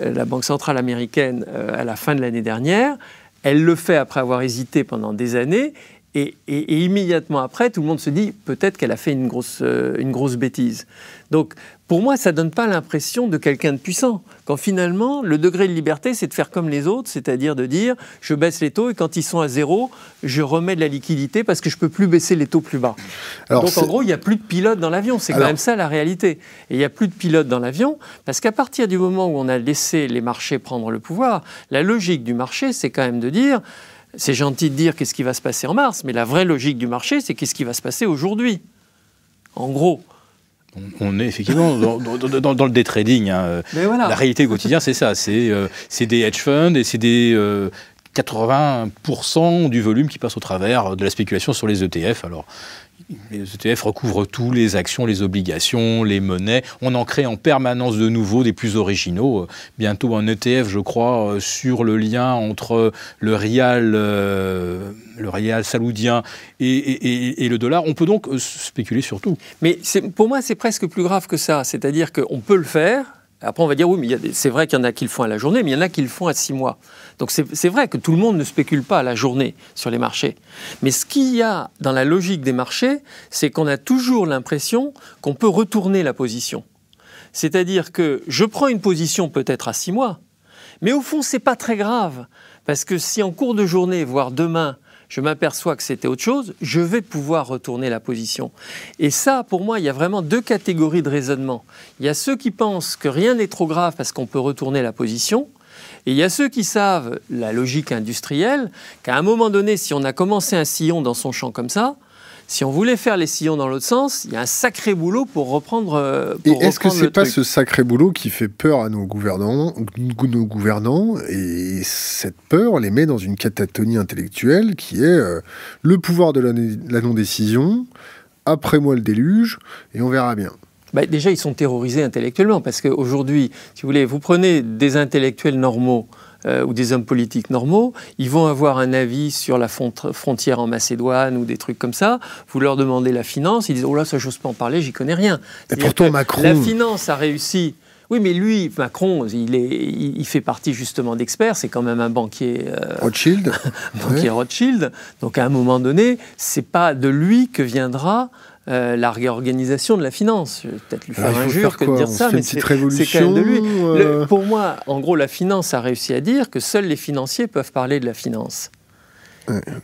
euh, la Banque centrale américaine euh, à la fin de l'année dernière. Elle le fait après avoir hésité pendant des années et, immédiatement après, tout le monde se dit peut-être qu'elle a fait une grosse, une grosse bêtise. Donc, pour moi, ça ne donne pas l'impression de quelqu'un de puissant. Quand finalement, le degré de liberté, c'est de faire comme les autres, c'est-à-dire de dire je baisse les taux et quand ils sont à zéro, je remets de la liquidité parce que je ne peux plus baisser les taux plus bas. Donc, en gros, il n'y a plus de pilote dans l'avion. C'est quand même ça la réalité. Et il n'y a plus de pilote dans l'avion parce qu'à partir du moment où on a laissé les marchés prendre le pouvoir, la logique du marché, c'est quand même de dire c'est gentil de dire qu'est-ce qui va se passer en mars, mais la vraie logique du marché, c'est qu'est-ce qui va se passer aujourd'hui. En gros. On est effectivement dans, le day trading. Hein. La réalité quotidienne, c'est ça. Euh, c'est des hedge funds et c'est des 80% euh, du volume qui passe au travers de la spéculation sur les ETF. Alors, les ETF recouvrent tous les actions, les obligations, les monnaies. On en crée en permanence de nouveaux, des plus originaux. Euh, bientôt un ETF, je crois, sur le lien entre le rial, euh, le rial saoudien et, le dollar. On peut donc spéculer sur tout. Mais pour moi, c'est presque plus grave que ça. C'est-à-dire qu'on peut le faire, après, on va dire, oui, mais c'est vrai qu'il y en a qui le font à la journée, mais il y en a qui le font à six mois. Donc c'est vrai que tout le monde ne spécule pas à la journée sur les marchés. Mais ce qu'il y a dans la logique des marchés, c'est qu'on a toujours l'impression qu'on peut retourner la position. C'est-à-dire que je prends une position peut-être à six mois, mais au fond, c'est pas très grave. Parce que si en cours de journée, voire demain, je m'aperçois que c'était autre chose, je vais pouvoir retourner la position. Et ça, pour moi, il y a vraiment deux catégories de raisonnement. Il y a ceux qui pensent que rien n'est trop grave parce qu'on peut retourner la position, et il y a ceux qui savent la logique industrielle, qu'à un moment donné, si on a commencé un sillon dans son champ comme ça, si on voulait faire les sillons dans l'autre sens, il y a un sacré boulot pour reprendre. Euh, et est-ce que c'est pas ce sacré boulot qui fait peur à nos gouvernants, nos gouvernants, et cette peur les met dans une catatonie intellectuelle qui est euh, le pouvoir de la non-décision, après moi le déluge, et on verra bien. Bah, déjà, ils sont terrorisés intellectuellement, parce qu'aujourd'hui, si vous voulez, vous prenez des intellectuels normaux, euh, ou des hommes politiques normaux, ils vont avoir un avis sur la frontière en Macédoine ou des trucs comme ça. Vous leur demandez la finance, ils disent Oh là, ça, j'ose pas en parler, j'y connais rien. Et pourtant, Macron. La finance a réussi. Oui, mais lui, Macron, il, est, il, fait partie justement d'experts. C'est quand même un banquier. Euh, Rothschild. banquier Rothschild. Donc à un moment donné, c'est pas de lui que viendra euh, la réorganisation de la finance. Je vais peut-être lui faire injure que de dire ça, mais c'est quand même de lui. Euh pour moi, en gros, la finance a réussi à dire que seuls les financiers peuvent parler de la finance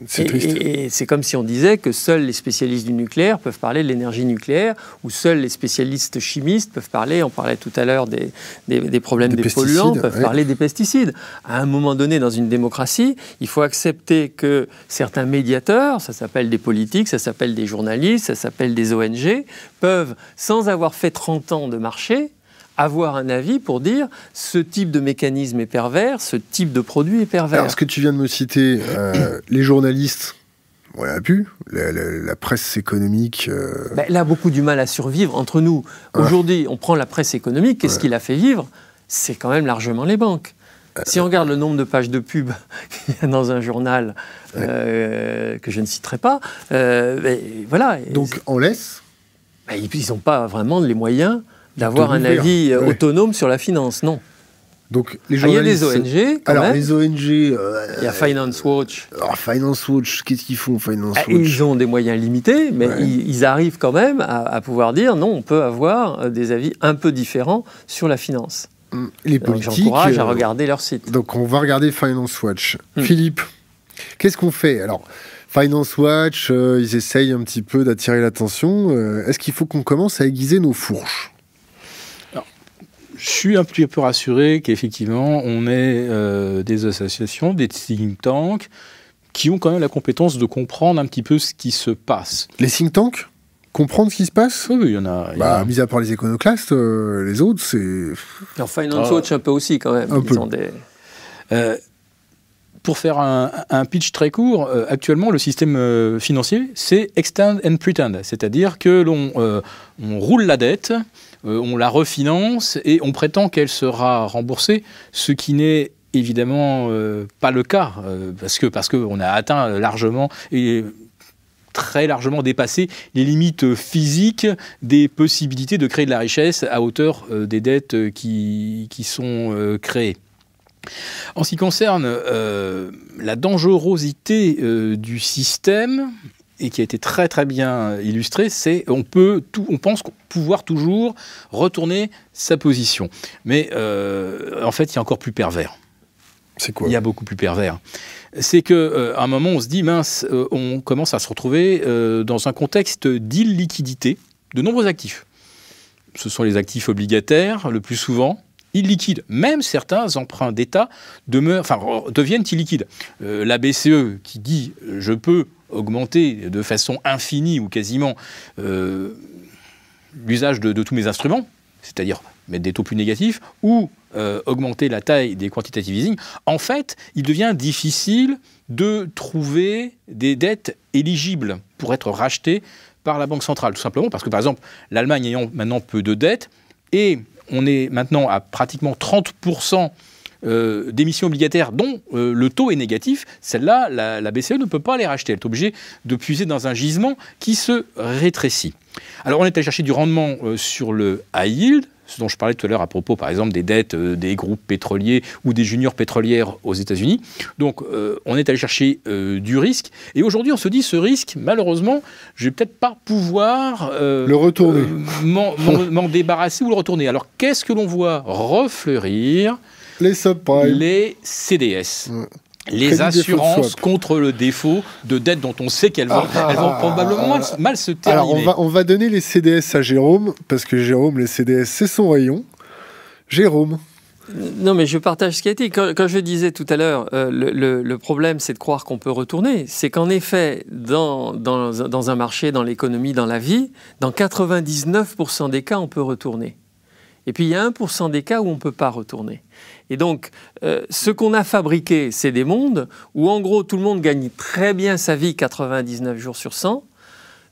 c'est Et, c'est comme si on disait que seuls les spécialistes du nucléaire peuvent parler de l'énergie nucléaire, ou seuls les spécialistes chimistes peuvent parler, on parlait tout à l'heure des, des, problèmes des, polluants, peuvent parler des pesticides. À un moment donné, dans une démocratie, il faut accepter que certains médiateurs, ça s'appelle des politiques, ça s'appelle des journalistes, ça s'appelle des ONG, peuvent, sans avoir fait 30 ans de marché, avoir un avis pour dire ce type de mécanisme est pervers, ce type de produit est pervers. Alors, ce que tu viens de me citer, euh, les journalistes, on l'a pu, la, presse économique. Euh, ben, elle a beaucoup du mal à survivre entre nous. Aujourd'hui, on prend la presse économique, qu'est-ce qui l'a fait vivre? C'est quand même largement les banques. Euh, si on regarde le nombre de pages de pub qu'il y a dans un journal que je ne citerai pas, ben, voilà. Donc on laisse? Ben, Ils n'ont pas vraiment les moyens d'avoir un avis euh, autonome sur la finance, non. Donc, les ah, il y a des ONG. alors, les ONG. Euh, il y a Finance Watch. Alors, Finance Watch, qu'est-ce qu'ils font, Finance ah, Watch Ils ont des moyens limités, mais ils, arrivent quand même à, pouvoir dire non, on peut avoir euh, des avis un peu différents sur la finance. Hum, les politiques. J'encourage à regarder leur site. Donc, on va regarder Finance Watch. Hum. Philippe, qu'est-ce qu'on fait? Alors, Finance Watch, ils essayent un petit peu d'attirer l'attention. Est-ce qu'il faut qu'on commence à aiguiser nos fourches? Je suis un petit peu rassuré qu'effectivement, on ait euh, des associations, des think tanks, qui ont quand même la compétence de comprendre un petit peu ce qui se passe. Les think tanks Comprendre ce qui se passe? Oui, il y en a. bah, mis à part les iconoclastes, euh, les autres, c'est. En Finance ah. Watch, un peu aussi, quand même. Un peu. Euh, pour faire un, pitch très court, actuellement, le système financier, c'est extend and pretend. C'est-à-dire que l'on on roule la dette, euh, on la refinance et on prétend qu'elle sera remboursée, ce qui n'est évidemment euh, pas le cas, euh, parce que parce qu'on a atteint largement et très largement dépassé les limites physiques des possibilités de créer de la richesse à hauteur des dettes qui, qui sont créées. En ce qui concerne la dangerosité du système, et qui a été très très bien illustré, c'est on peut tout, on pense pouvoir toujours retourner sa position. Mais euh, en fait, il y a encore plus pervers. C'est quoi? Il y a beaucoup plus pervers. C'est qu'à euh, un moment, on se dit mince, euh, on commence à se retrouver dans un contexte d'illiquidité de nombreux actifs. Ce sont les actifs obligataires le plus souvent, illiquides. Même certains emprunts d'État deviennent illiquides. la BCE qui dit je peux augmenter de façon infinie ou quasiment euh, l'usage de, tous mes instruments, c'est-à-dire mettre des taux plus négatifs, ou euh, augmenter la taille des quantitative easing, en fait, il devient difficile de trouver des dettes éligibles pour être rachetées par la Banque centrale, tout simplement parce que, par exemple, l'Allemagne ayant maintenant peu de dettes, et on est maintenant à pratiquement 30% euh, d'émissions obligataires dont euh, le taux est négatif, celle-là, la, BCE ne peut pas les racheter. Elle est obligée de puiser dans un gisement qui se rétrécit. Alors on est allé chercher du rendement euh, sur le high yield, ce dont je parlais tout à l'heure à propos, par exemple, des dettes des groupes pétroliers ou des juniors pétrolières aux États-Unis. Donc, on est allé chercher du risque. Et aujourd'hui, on se dit, ce risque, malheureusement, je vais peut-être pas pouvoir le retourner, m'en débarrasser ou le retourner. Alors, qu'est-ce que l'on voit refleurir les subprimes. Les CDS. Les assurances contre le défaut de dette dont on sait qu'elles vont, elles vont probablement mal, se terminer. Alors, on va, on va donner les CDS à Jérôme, parce que Jérôme, les CDS, c'est son rayon. Jérôme. Non, mais je partage ce qui a été. Quand, je disais tout à l'heure, euh, le, problème, c'est de croire qu'on peut retourner. C'est qu'en effet, dans, dans, dans, un marché, dans l'économie, dans la vie, dans 99% des cas, on peut retourner. Et puis il y a 1% des cas où on ne peut pas retourner. Et donc, euh, ce qu'on a fabriqué, c'est des mondes où en gros tout le monde gagne très bien sa vie 99 jours sur 100,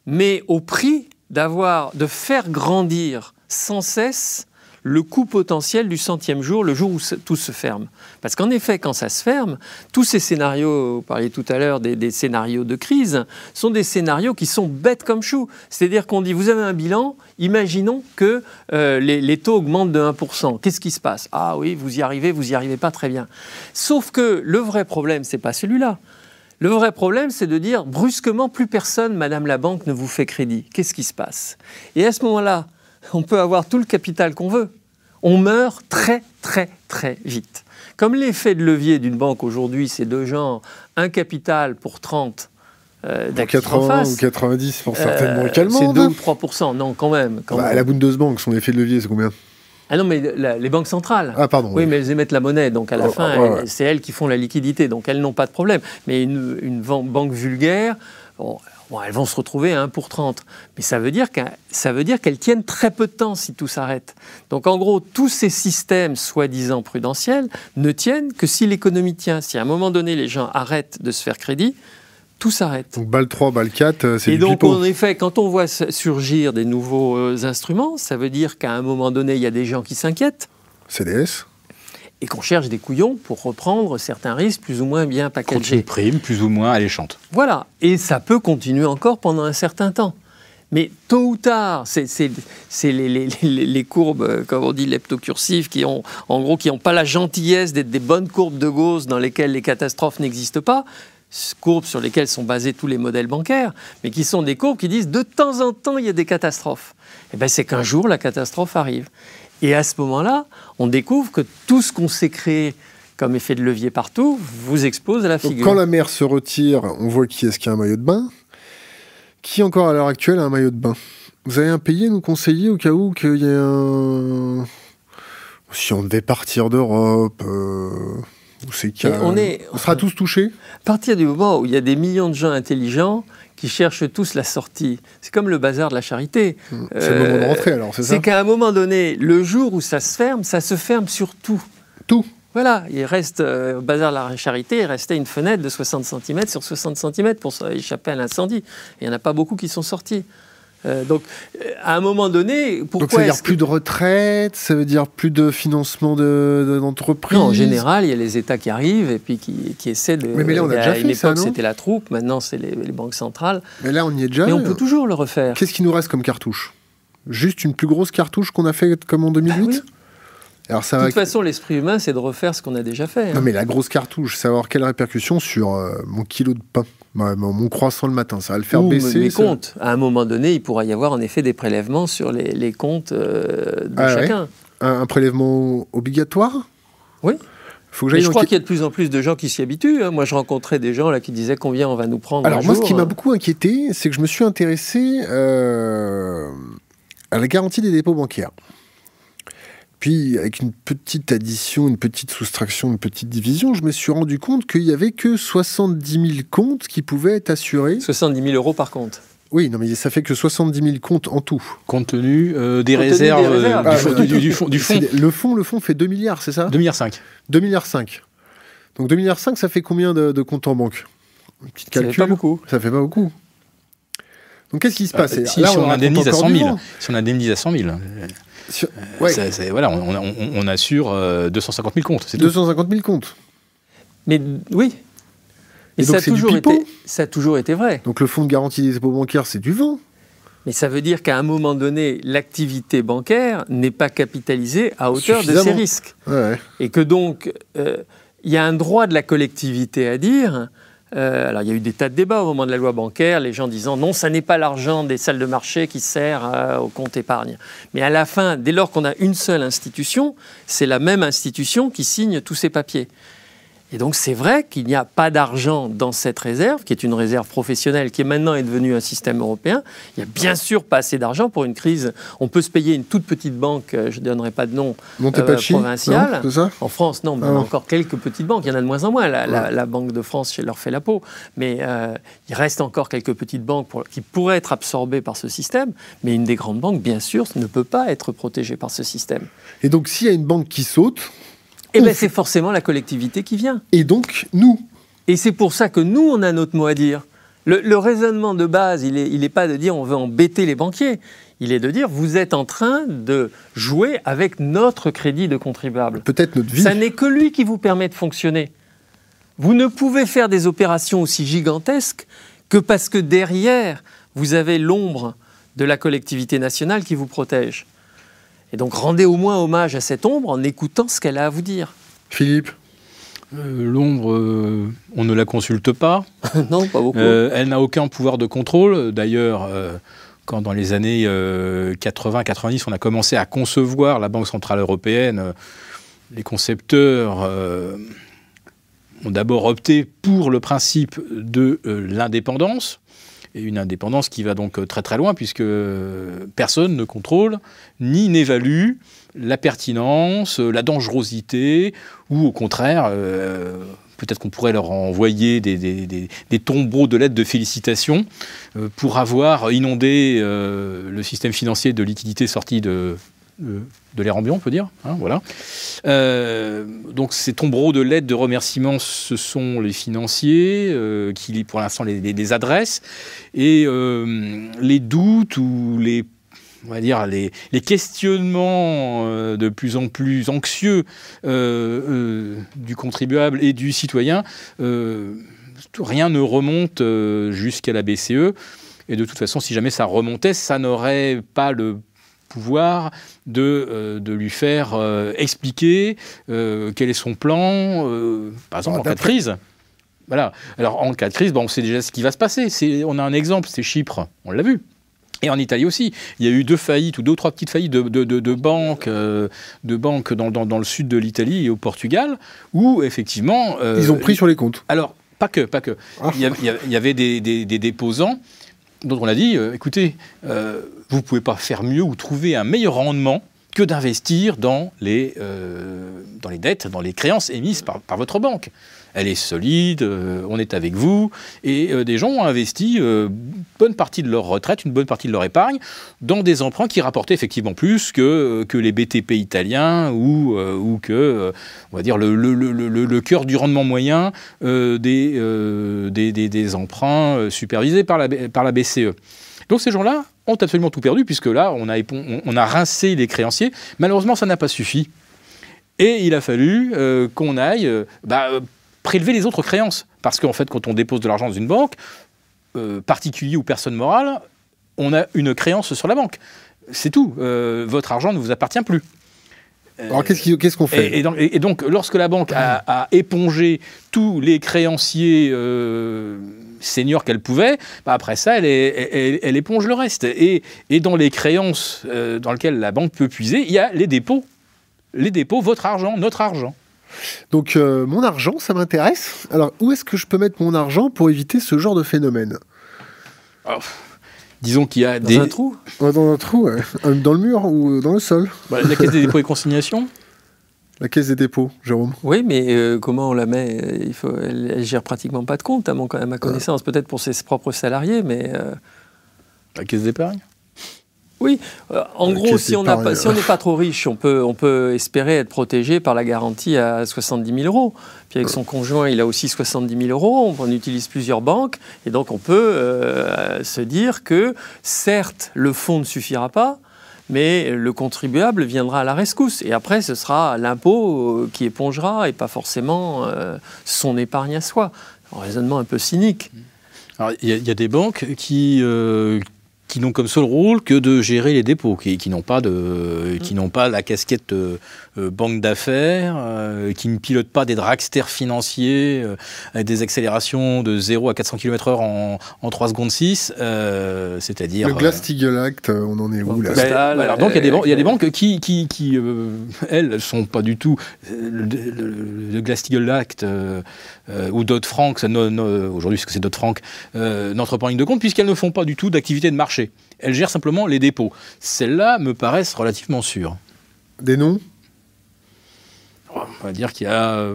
mais au prix d'avoir, de faire grandir sans cesse le coût potentiel du centième jour, le jour où tout se ferme. Parce qu'en effet, quand ça se ferme, tous ces scénarios, vous parliez tout à l'heure des, scénarios de crise, sont des scénarios qui sont bêtes comme chou. C'est-à-dire qu'on dit, vous avez un bilan, imaginons que euh, les, taux augmentent de 1%. Qu'est-ce qui se passe? Ah oui, vous y arrivez, vous y arrivez pas très bien. Sauf que le vrai problème, c'est pas celui-là. Le vrai problème, c'est de dire brusquement, plus personne, Madame la Banque, ne vous fait crédit. Qu'est-ce qui se passe? Et à ce moment-là, on peut avoir tout le capital qu'on veut. On meurt très, très, très vite. Comme l'effet de levier d'une banque aujourd'hui, c'est de genre un capital pour 30 euh, 80 ou 90 pour certainement euh, C'est 2 ou 3 non, quand même. Quand bah, La Bundesbank, son effet de levier, c'est combien? Ah non, mais les banques centrales. Ah, pardon. Oui, mais elles émettent la monnaie, donc à la oh, fin, c'est elles qui font la liquidité, donc elles n'ont pas de problème. Mais une, banque vulgaire, Bon, elles vont se retrouver à 1 pour 30. Mais ça veut dire qu'elles tiennent très peu de temps si tout s'arrête. Donc en gros, tous ces systèmes soi-disant prudentiels ne tiennent que si l'économie tient. Si à un moment donné les gens arrêtent de se faire crédit, tout s'arrête. Donc balle 3, balle 4, euh, c'est Et donc en effet, quand on voit surgir des nouveaux euh, instruments, ça veut dire qu'à un moment donné, il y a des gens qui s'inquiètent. CDS et qu'on cherche des couillons pour reprendre certains risques plus ou moins bien packagés. Une prime plus ou moins alléchante. Voilà, et ça peut continuer encore pendant un certain temps. Mais tôt ou tard, c'est les, les, les, courbes, euh, comme on dit, leptocursives, qui ont, en gros, qui n'ont pas la gentillesse d'être des bonnes courbes de Gauss dans lesquelles les catastrophes n'existent pas, courbes sur lesquelles sont basés tous les modèles bancaires, mais qui sont des courbes qui disent de temps en temps il y a des catastrophes. Et eh bien c'est qu'un jour la catastrophe arrive. Et à ce moment-là, on découvre que tout ce qu'on s'est créé comme effet de levier partout vous expose à la figure. quand la mer se retire, on voit qui est-ce qui a un maillot de bain. Qui encore à l'heure actuelle a un maillot de bain? Vous avez un pays à nous conseiller au cas où qu'il y ait un... Si on devait partir d'Europe, euh, c'est on, est... on sera tous touchés? À partir du moment où il y a des millions de gens intelligents qui cherchent tous la sortie. C'est comme le bazar de la charité. C'est le moment de rentrer alors, c'est ça C'est qu'à un moment donné, le jour où ça se ferme, ça se ferme sur tout. Tout voilà, il reste, euh, au bazar de la charité, il restait une fenêtre de 60 cm sur 60 cm pour échapper à l'incendie. Il n'y en a pas beaucoup qui sont sortis. Euh, donc, à un moment donné, pourquoi donc ça veut dire plus de retraite, ça veut dire plus de financement d'entreprises. De, en général, il y a les États qui arrivent et puis qui, qui essaient de. Mais, là, on a déjà fait ça, C'était la troupe, maintenant c'est les, banques centrales. Mais là, on y est déjà. Mais on peut toujours le refaire. Qu'est-ce qui nous reste comme cartouche? Juste une plus grosse cartouche qu'on a fait comme en 2008 bah Alors, ça de toute façon, l'esprit humain, c'est de refaire ce qu'on a déjà fait. Hein. Non, mais la grosse cartouche, savoir quelle répercussion sur euh, mon kilo de pain mon croissant le matin, ça va le faire baisser. Les comptes. À un moment donné, il pourra y avoir en effet des prélèvements sur les, comptes euh, de ah chacun. Un, prélèvement obligatoire? Oui. Faut que je crois qu'il y a de plus en plus de gens qui s'y habituent. Hein. Moi, je rencontrais des gens là qui disaient combien on va nous prendre. Alors moi, ce qui m'a beaucoup inquiété, c'est que je me suis intéressé euh, à la garantie des dépôts bancaires. Puis, avec une petite addition, une petite soustraction, une petite division, je me suis rendu compte qu'il n'y avait que 70 000 comptes qui pouvaient être assurés. 70 000 euros par compte oui, non, mais ça fait que 70 000 comptes en tout. Compte tenu euh, des, réserves, du, fonds. Le fonds, le fait 2 milliards, c'est ça? 2 milliards 5. 2 milliards 5. Donc 2 milliards 5, ça fait combien de, comptes en banque? Une Ça fait pas beaucoup. Ça fait pas beaucoup. Donc qu'est-ce qui se passe? si, Là, on, indemnise à 100 000. Si on indemnise à 100 000. Euh, voilà, on, assure 250 000 comptes. 250 000 comptes. Mais oui. Et, ça, a toujours été, ça a toujours été vrai. Donc le fonds de garantie des dépôts bancaires, c'est du vent. Mais ça veut dire qu'à un moment donné, l'activité bancaire n'est pas capitalisée à hauteur de ses risques. Et que donc, euh, il y a un droit de la collectivité à dire euh, alors il y a eu des tas de débats au moment de la loi bancaire, les gens disant non, ça n'est pas l'argent des salles de marché qui sert euh, au compte épargne. Mais à la fin, dès lors qu'on a une seule institution, c'est la même institution qui signe tous ces papiers. Et donc c'est vrai qu'il n'y a pas d'argent dans cette réserve, qui est une réserve professionnelle, qui est maintenant est devenue un système européen. Il n'y a bien sûr pas assez d'argent pour une crise. On peut se payer une toute petite banque, euh, je ne donnerai pas de nom, euh, provinciale. en France, non, mais on a ah. encore quelques petites banques. Il y en a de moins en moins. La, Banque de France leur fait la peau. Mais euh, il reste encore quelques petites banques qui pourraient être absorbées par ce système. Mais une des grandes banques, bien sûr, ne peut pas être protégée par ce système. Et donc s'il y a une banque qui saute, eh bien, c'est forcément la collectivité qui vient. Et donc, nous. Et c'est pour ça que nous, on a notre mot à dire. Le, raisonnement de base, il n'est il est pas de dire on veut embêter les banquiers. Il est de dire vous êtes en train de jouer avec notre crédit de contribuable. Peut-être notre vie. Ça n'est que lui qui vous permet de fonctionner. Vous ne pouvez faire des opérations aussi gigantesques que parce que derrière, vous avez l'ombre de la collectivité nationale qui vous protège. Et donc rendez au moins hommage à cette ombre en écoutant ce qu'elle a à vous dire. Philippe euh, L'ombre, euh, on ne la consulte pas. non, pas beaucoup. Euh, elle n'a aucun pouvoir de contrôle. D'ailleurs, quand dans les années 80-90, on a commencé à concevoir la Banque Centrale Européenne, les concepteurs ont d'abord opté pour le principe de l'indépendance et une indépendance qui va donc très très loin puisque personne ne contrôle ni n'évalue la pertinence, la dangerosité ou au contraire, euh, peut-être qu'on pourrait leur envoyer des, tombeaux de lettres de félicitations pour avoir inondé le système financier de liquidité sorti de, de l'air ambiant, on peut dire. Hein, voilà. Euh, donc ces tombereaux de lettres de remerciement, ce sont les financiers euh, qui, pour l'instant, les, adressent. Et euh, les doutes ou les on va dire les, questionnements de plus en plus anxieux du contribuable et du citoyen, rien ne remonte jusqu'à la BCE. Et de toute façon, si jamais ça remontait, ça n'aurait pas le pouvoir de, euh, de lui faire euh, expliquer euh, quel est son plan, par exemple en cas de crise. Voilà. Alors en cas de crise, bon, on sait déjà ce qui va se passer. On a un exemple, c'est Chypre, on l'a vu. Et en Italie aussi, il y a eu deux faillites ou deux ou trois petites faillites de, de, de, banques, de banques dans, dans, dans, le sud de l'Italie et au Portugal, où effectivement... Ils ont pris sur les comptes. Alors, pas que, pas que. Ah. Il, y avait des, des, des déposants dont on a dit, écoutez, vous ne pouvez pas faire mieux ou trouver un meilleur rendement que d'investir dans, les, euh, dans les dettes, dans les créances émises par, par votre banque. Elle est solide, euh, on est avec vous, et euh, des gens ont investi une bonne partie de leur retraite, une bonne partie de leur épargne, dans des emprunts qui rapportaient effectivement plus que, que les BTP italiens ou, ou que, on va dire, le, le, le, le cœur du rendement moyen des, des, des, des, emprunts supervisés par la, par la BCE. Donc ces gens-là ont absolument tout perdu, puisque là, on a, on a rincé les créanciers. Malheureusement, ça n'a pas suffi. Et il a fallu euh, qu'on aille euh, bah, euh, prélever les autres créances. Parce qu'en fait, quand on dépose de l'argent dans une banque, particulier ou personne morale, on a une créance sur la banque. C'est tout. votre argent ne vous appartient plus. Alors qu'est-ce qu'on fait et, donc, lorsque la banque a, épongé tous les créanciers seniors qu'elle pouvait, bah, après ça, elle, elle, éponge le reste. Et, dans les créances euh, dans lesquelles la banque peut puiser, il y a les dépôts. Les dépôts, votre argent, notre argent. Donc euh, mon argent, ça m'intéresse. Alors où est-ce que je peux mettre mon argent pour éviter ce genre de phénomène? Oh, Disons qu'il y a dans des... un trou Dans un trou, euh, dans le mur ou dans le sol. Bah, la caisse des dépôts et consignations la caisse des dépôts, Jérôme. Oui, mais euh, comment on la met Il faut, elle, gère pratiquement pas de compte, à, mon, à ma connaissance, peut-être pour ses propres salariés, mais. Euh, la caisse d'épargne oui, euh, en gros, si on n'est pas trop riche, on peut, on peut espérer être protégé par la garantie à 70 000 euros. Puis avec son conjoint, il a aussi 70 000 euros. On utilise plusieurs banques. Et donc, on peut se dire que, certes, le fonds ne suffira pas, mais le contribuable viendra à la rescousse. Et après, ce sera l'impôt euh, qui épongera et pas forcément euh, son épargne à soi. Un raisonnement un peu cynique. Il y, a des banques qui, euh, qui n'ont comme seul rôle que de gérer les dépôts, qui, qui n'ont pas, de, qui n'ont pas la casquette euh, banque d'affaires, euh, qui ne pilotent pas des dragsters financiers euh, avec des accélérations de 0 à 400 km/h en, en 3 secondes 6, c'est-à-dire... Le Glass-Steagall Act, on en est où là ben, alors, Donc il y, a des banques, il y a des banques qui, qui, qui elles, ne sont pas du tout... Le, le, Glass-Steagall Act ou Dodd-Frank, aujourd'hui ce que c'est Dodd-Frank, n'entre pas en ligne de compte puisqu'elles ne font pas du tout d'activité de marché. Elle gère simplement les dépôts. Celles-là me paraissent relativement sûres. Des noms? On va dire qu'il y a euh,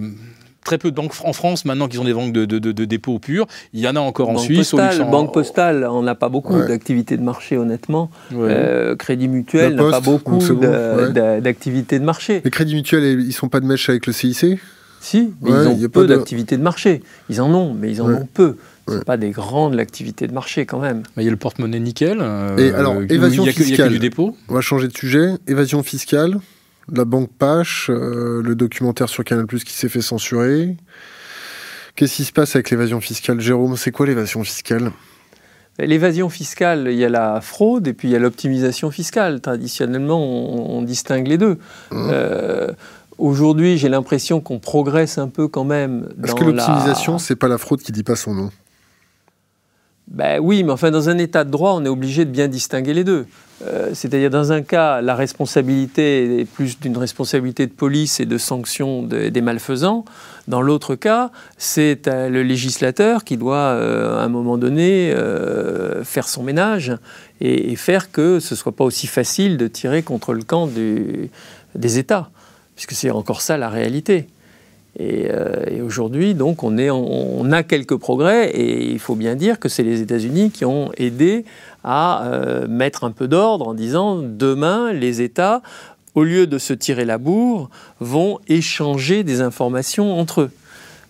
très peu de banques en France maintenant qui ont des banques de, dépôts purs. Il y en a encore en Suisse. Postale, Banque postale, on n'a pas beaucoup d'activités de marché, honnêtement. Euh, Crédit Mutuel n'a pas beaucoup d'activités de marché. Les crédits mutuels, ils sont pas de mèche avec le CIC Si, mais ils ont peu d'activités de marché. Ils en ont, mais ils en ont peu. Ce pas des grandes activités de marché quand même. Il y a le porte-monnaie nickel. Euh, Et alors, évasion fiscale. du dépôt. On va changer de sujet. Évasion fiscale, la banque Pache, euh, le documentaire sur Canal Plus qui s'est fait censurer. Qu'est-ce qui se passe avec l'évasion fiscale? Jérôme, c'est quoi l'évasion fiscale? L'évasion fiscale, il y a la fraude et puis il y a l'optimisation fiscale. Traditionnellement, on, distingue les deux. Mmh. Euh, aujourd'hui, j'ai l'impression qu'on progresse un peu quand même. Est-ce que l'optimisation, la... c'est pas la fraude qui dit pas son nom? Ben oui, mais enfin, dans un état de droit, on est obligé de bien distinguer les deux. Euh, c'est-à-dire, dans un cas, la responsabilité est plus d'une responsabilité de police et de sanction des malfaisants. Dans l'autre cas, c'est euh, le législateur qui doit, euh, à un moment donné, faire son ménage et, faire que ce ne soit pas aussi facile de tirer contre le camp des États, puisque c'est encore ça la réalité. Et, aujourd'hui, donc, on, on, a quelques progrès et il faut bien dire que c'est les États-Unis qui ont aidé à mettre un peu d'ordre en disant demain, les États, au lieu de se tirer la bourre, vont échanger des informations entre eux.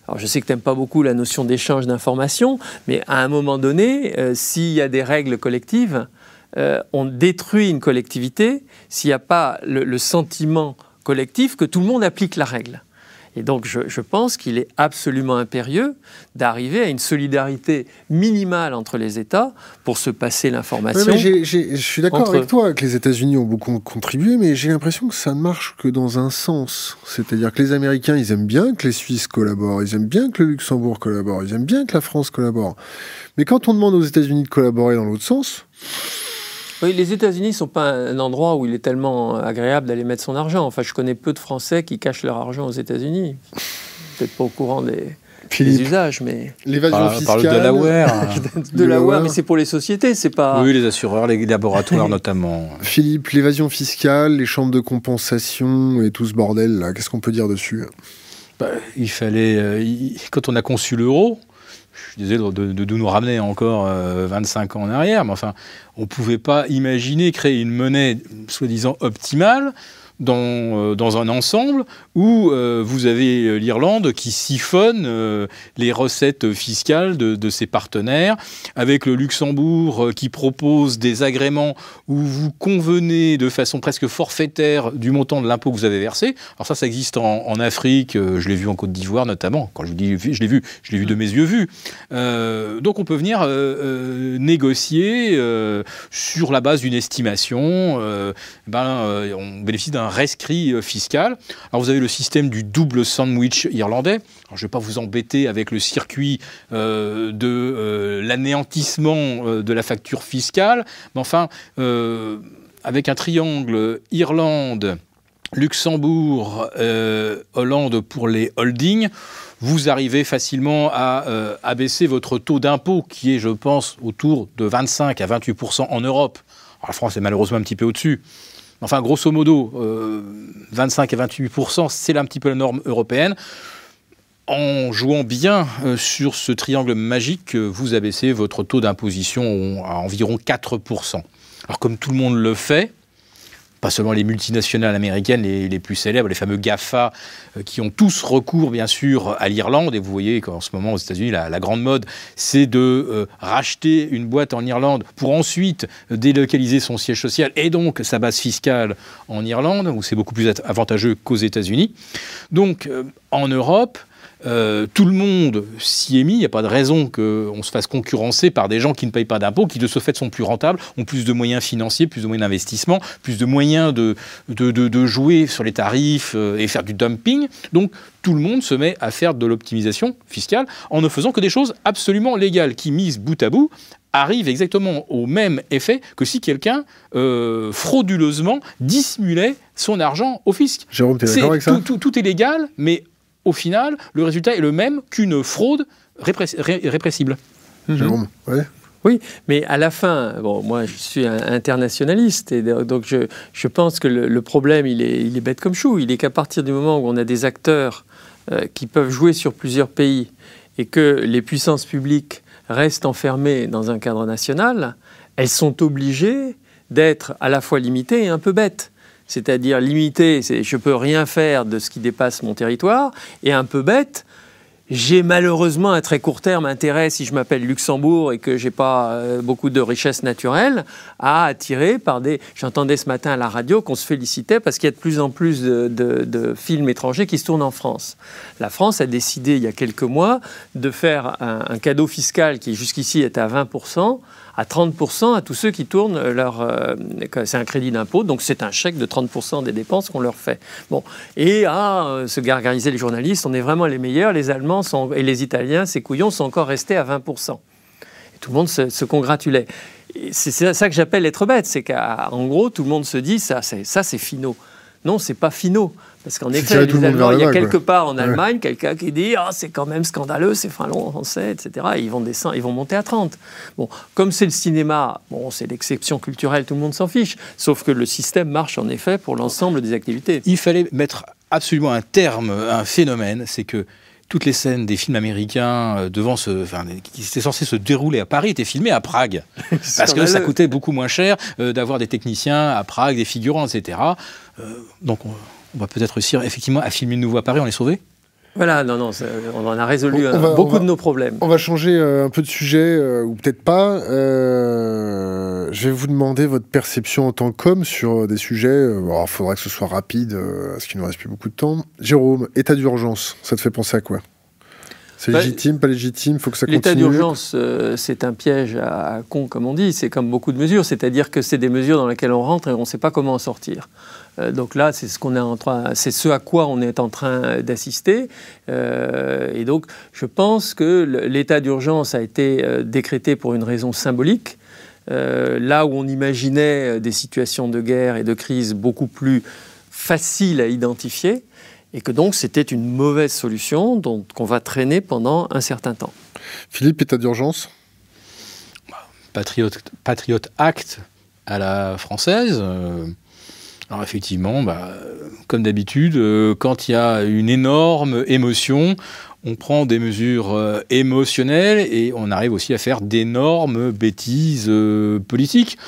Alors je sais que tu n'aimes pas beaucoup la notion d'échange d'informations, mais à un moment donné, euh, s'il y a des règles collectives, euh, on détruit une collectivité s'il n'y a pas le, sentiment collectif que tout le monde applique la règle. Et donc je, pense qu'il est absolument impérieux d'arriver à une solidarité minimale entre les États pour se passer l'information. je suis d'accord avec toi que les États-Unis ont beaucoup contribué, mais j'ai l'impression que ça ne marche que dans un sens. C'est-à-dire que les Américains, ils aiment bien que les Suisses collaborent, ils aiment bien que le Luxembourg collabore, ils aiment bien que la France collabore. Mais quand on demande aux États-Unis de collaborer dans l'autre sens, oui, les États-Unis ne sont pas un endroit où il est tellement agréable d'aller mettre son argent. Enfin, je connais peu de Français qui cachent leur argent aux États-Unis. Peut-être pas au courant des, usages, mais l'évasion fiscale. de Delaware, de Delaware, mais c'est pour les sociétés, c'est pas. Oui, les assureurs, les laboratoires notamment. Philippe, l'évasion fiscale, les chambres de compensation et tout ce bordel là, qu'est-ce qu'on peut dire dessus? Bah, Il fallait, euh, quand on a conçu l'euro, suis de, nous ramener encore 25 euh, ans en arrière, mais enfin, on ne pouvait pas imaginer créer une monnaie soi-disant optimale dans, euh, dans un ensemble où euh, vous avez euh, l'Irlande qui siphonne les recettes fiscales de, de, ses partenaires, avec le Luxembourg qui propose des agréments où vous convenez de façon presque forfaitaire du montant de l'impôt que vous avez versé. Alors ça, ça existe en, en Afrique, je l'ai vu en Côte d'Ivoire notamment. Quand je vous dis je l'ai vu, je l'ai vu de mes yeux vus. donc on peut venir négocier sur la base d'une estimation. ben, on bénéficie d'un rescrit euh, fiscal. Alors vous avez le système du double sandwich irlandais. je ne vais pas vous embêter avec le circuit euh, de euh, l'anéantissement de la facture fiscale, mais enfin, avec un triangle Irlande, Luxembourg, Hollande pour les holdings, vous arrivez facilement à abaisser votre taux d'impôt, qui est, je pense, autour de 25 à 28% en Europe. la France est malheureusement un petit peu au-dessus. Enfin, grosso modo, 25 euh, à 28% c'est un petit peu la norme européenne. En jouant bien euh, sur ce triangle magique, vous abaissez votre taux d'imposition à environ 4% Alors, comme tout le monde le fait, pas seulement les multinationales américaines les, plus célèbres, les fameux GAFA, euh, qui ont tous recours bien sûr à l'Irlande. Et vous voyez qu'en ce moment aux États-Unis, la, grande mode, c'est de euh, racheter une boîte en Irlande pour ensuite délocaliser son siège social et donc sa base fiscale en Irlande, où c'est beaucoup plus avantageux qu'aux États-Unis. Donc euh, en Europe, euh, tout le monde s'y est mis. Il n'y a pas de raison qu'on se fasse concurrencer par des gens qui ne payent pas d'impôts, qui de ce fait sont plus rentables, ont plus de moyens financiers, plus de moyens d'investissement, plus de moyens de, de, jouer sur les tarifs euh, et faire du dumping. Donc tout le monde se met à faire de l'optimisation fiscale en ne faisant que des choses absolument légales qui, mises bout à bout, arrivent exactement au même effet que si quelqu'un euh, frauduleusement dissimulait son argent au fisc. Jérôme, es d'accord avec ça? tout, tout, est légal, mais au final, le résultat est le même qu'une fraude répressible. Jérôme, ouais. Oui, mais à la fin, bon, moi je suis un internationaliste et donc je, je pense que le, problème il est, il est, bête comme chou. Il est qu'à partir du moment où on a des acteurs euh, qui peuvent jouer sur plusieurs pays et que les puissances publiques restent enfermées dans un cadre national, elles sont obligées d'être à la fois limitées et un peu bêtes c'est-à-dire limité, je peux rien faire de ce qui dépasse mon territoire, et un peu bête, j'ai malheureusement un très court terme intérêt, si je m'appelle Luxembourg et que j'ai pas euh, beaucoup de richesses naturelles, à attirer par des. J'entendais ce matin à la radio qu'on se félicitait parce qu'il y a de plus en plus de, films étrangers qui se tournent en France. La France a décidé il y a quelques mois de faire un, un cadeau fiscal qui jusqu'ici était à 20 à 30% à tous ceux qui tournent leur. Euh, c'est un crédit d'impôt, donc c'est un chèque de 30% des dépenses qu'on leur fait. Bon. Et à euh, se gargariser les journalistes, on est vraiment les meilleurs. Les Allemands sont, et les Italiens, ces couillons, sont encore restés à 20%. Et tout le monde se, congratulait. C'est ça que j'appelle être bête, c'est qu'en gros, tout le monde se dit ça, c'est finaux. Non, c'est pas finaux. Parce qu'en effet, il y a quelque part en Allemagne quelqu'un qui dit ah, c'est quand même scandaleux, c'est français, etc. Et ils vont, descendre, ils vont monter à 30. Bon, comme c'est le cinéma, bon, c'est l'exception culturelle, tout le monde s'en fiche. Sauf que le système marche en effet pour l'ensemble des activités. Il fallait mettre absolument un terme, un phénomène, c'est que toutes les scènes des films américains euh, devant ce, enfin, qui étaient censés se dérouler à Paris étaient filmées à Prague. parce que ça coûtait beaucoup moins cher euh, d'avoir des techniciens à Prague, des figurants, etc. Euh, donc on, va peut-être réussir effectivement à filmer de nouveau à Paris, on les sauver voilà, non, non, on en a résolu beaucoup de nos problèmes. On va changer un peu de sujet, ou peut-être pas. je vais vous demander votre perception en tant qu'homme sur des sujets. il faudra que ce soit rapide, parce qu'il ne nous reste plus beaucoup de temps. Jérôme, état d'urgence, ça te fait penser à quoi? C'est bah, légitime, pas légitime, faut que ça continue? L'état d'urgence, euh, c'est un piège à, con, comme on dit. C'est comme beaucoup de mesures, c'est-à-dire que c'est des mesures dans lesquelles on rentre et on ne sait pas comment en sortir. Euh, donc là, c'est ce qu'on est en train, c'est ce à quoi on est en train d'assister. Euh, et donc, je pense que l'état d'urgence a été décrété pour une raison symbolique. là où on imaginait des situations de guerre et de crise beaucoup plus faciles à identifier, et que donc c'était une mauvaise solution qu'on va traîner pendant un certain temps. Philippe, état d'urgence? Patriot, Patriot Act à la française. Euh, alors effectivement, bah, comme d'habitude, euh, quand il y a une énorme émotion, on prend des mesures euh, émotionnelles et on arrive aussi à faire d'énormes bêtises politiques.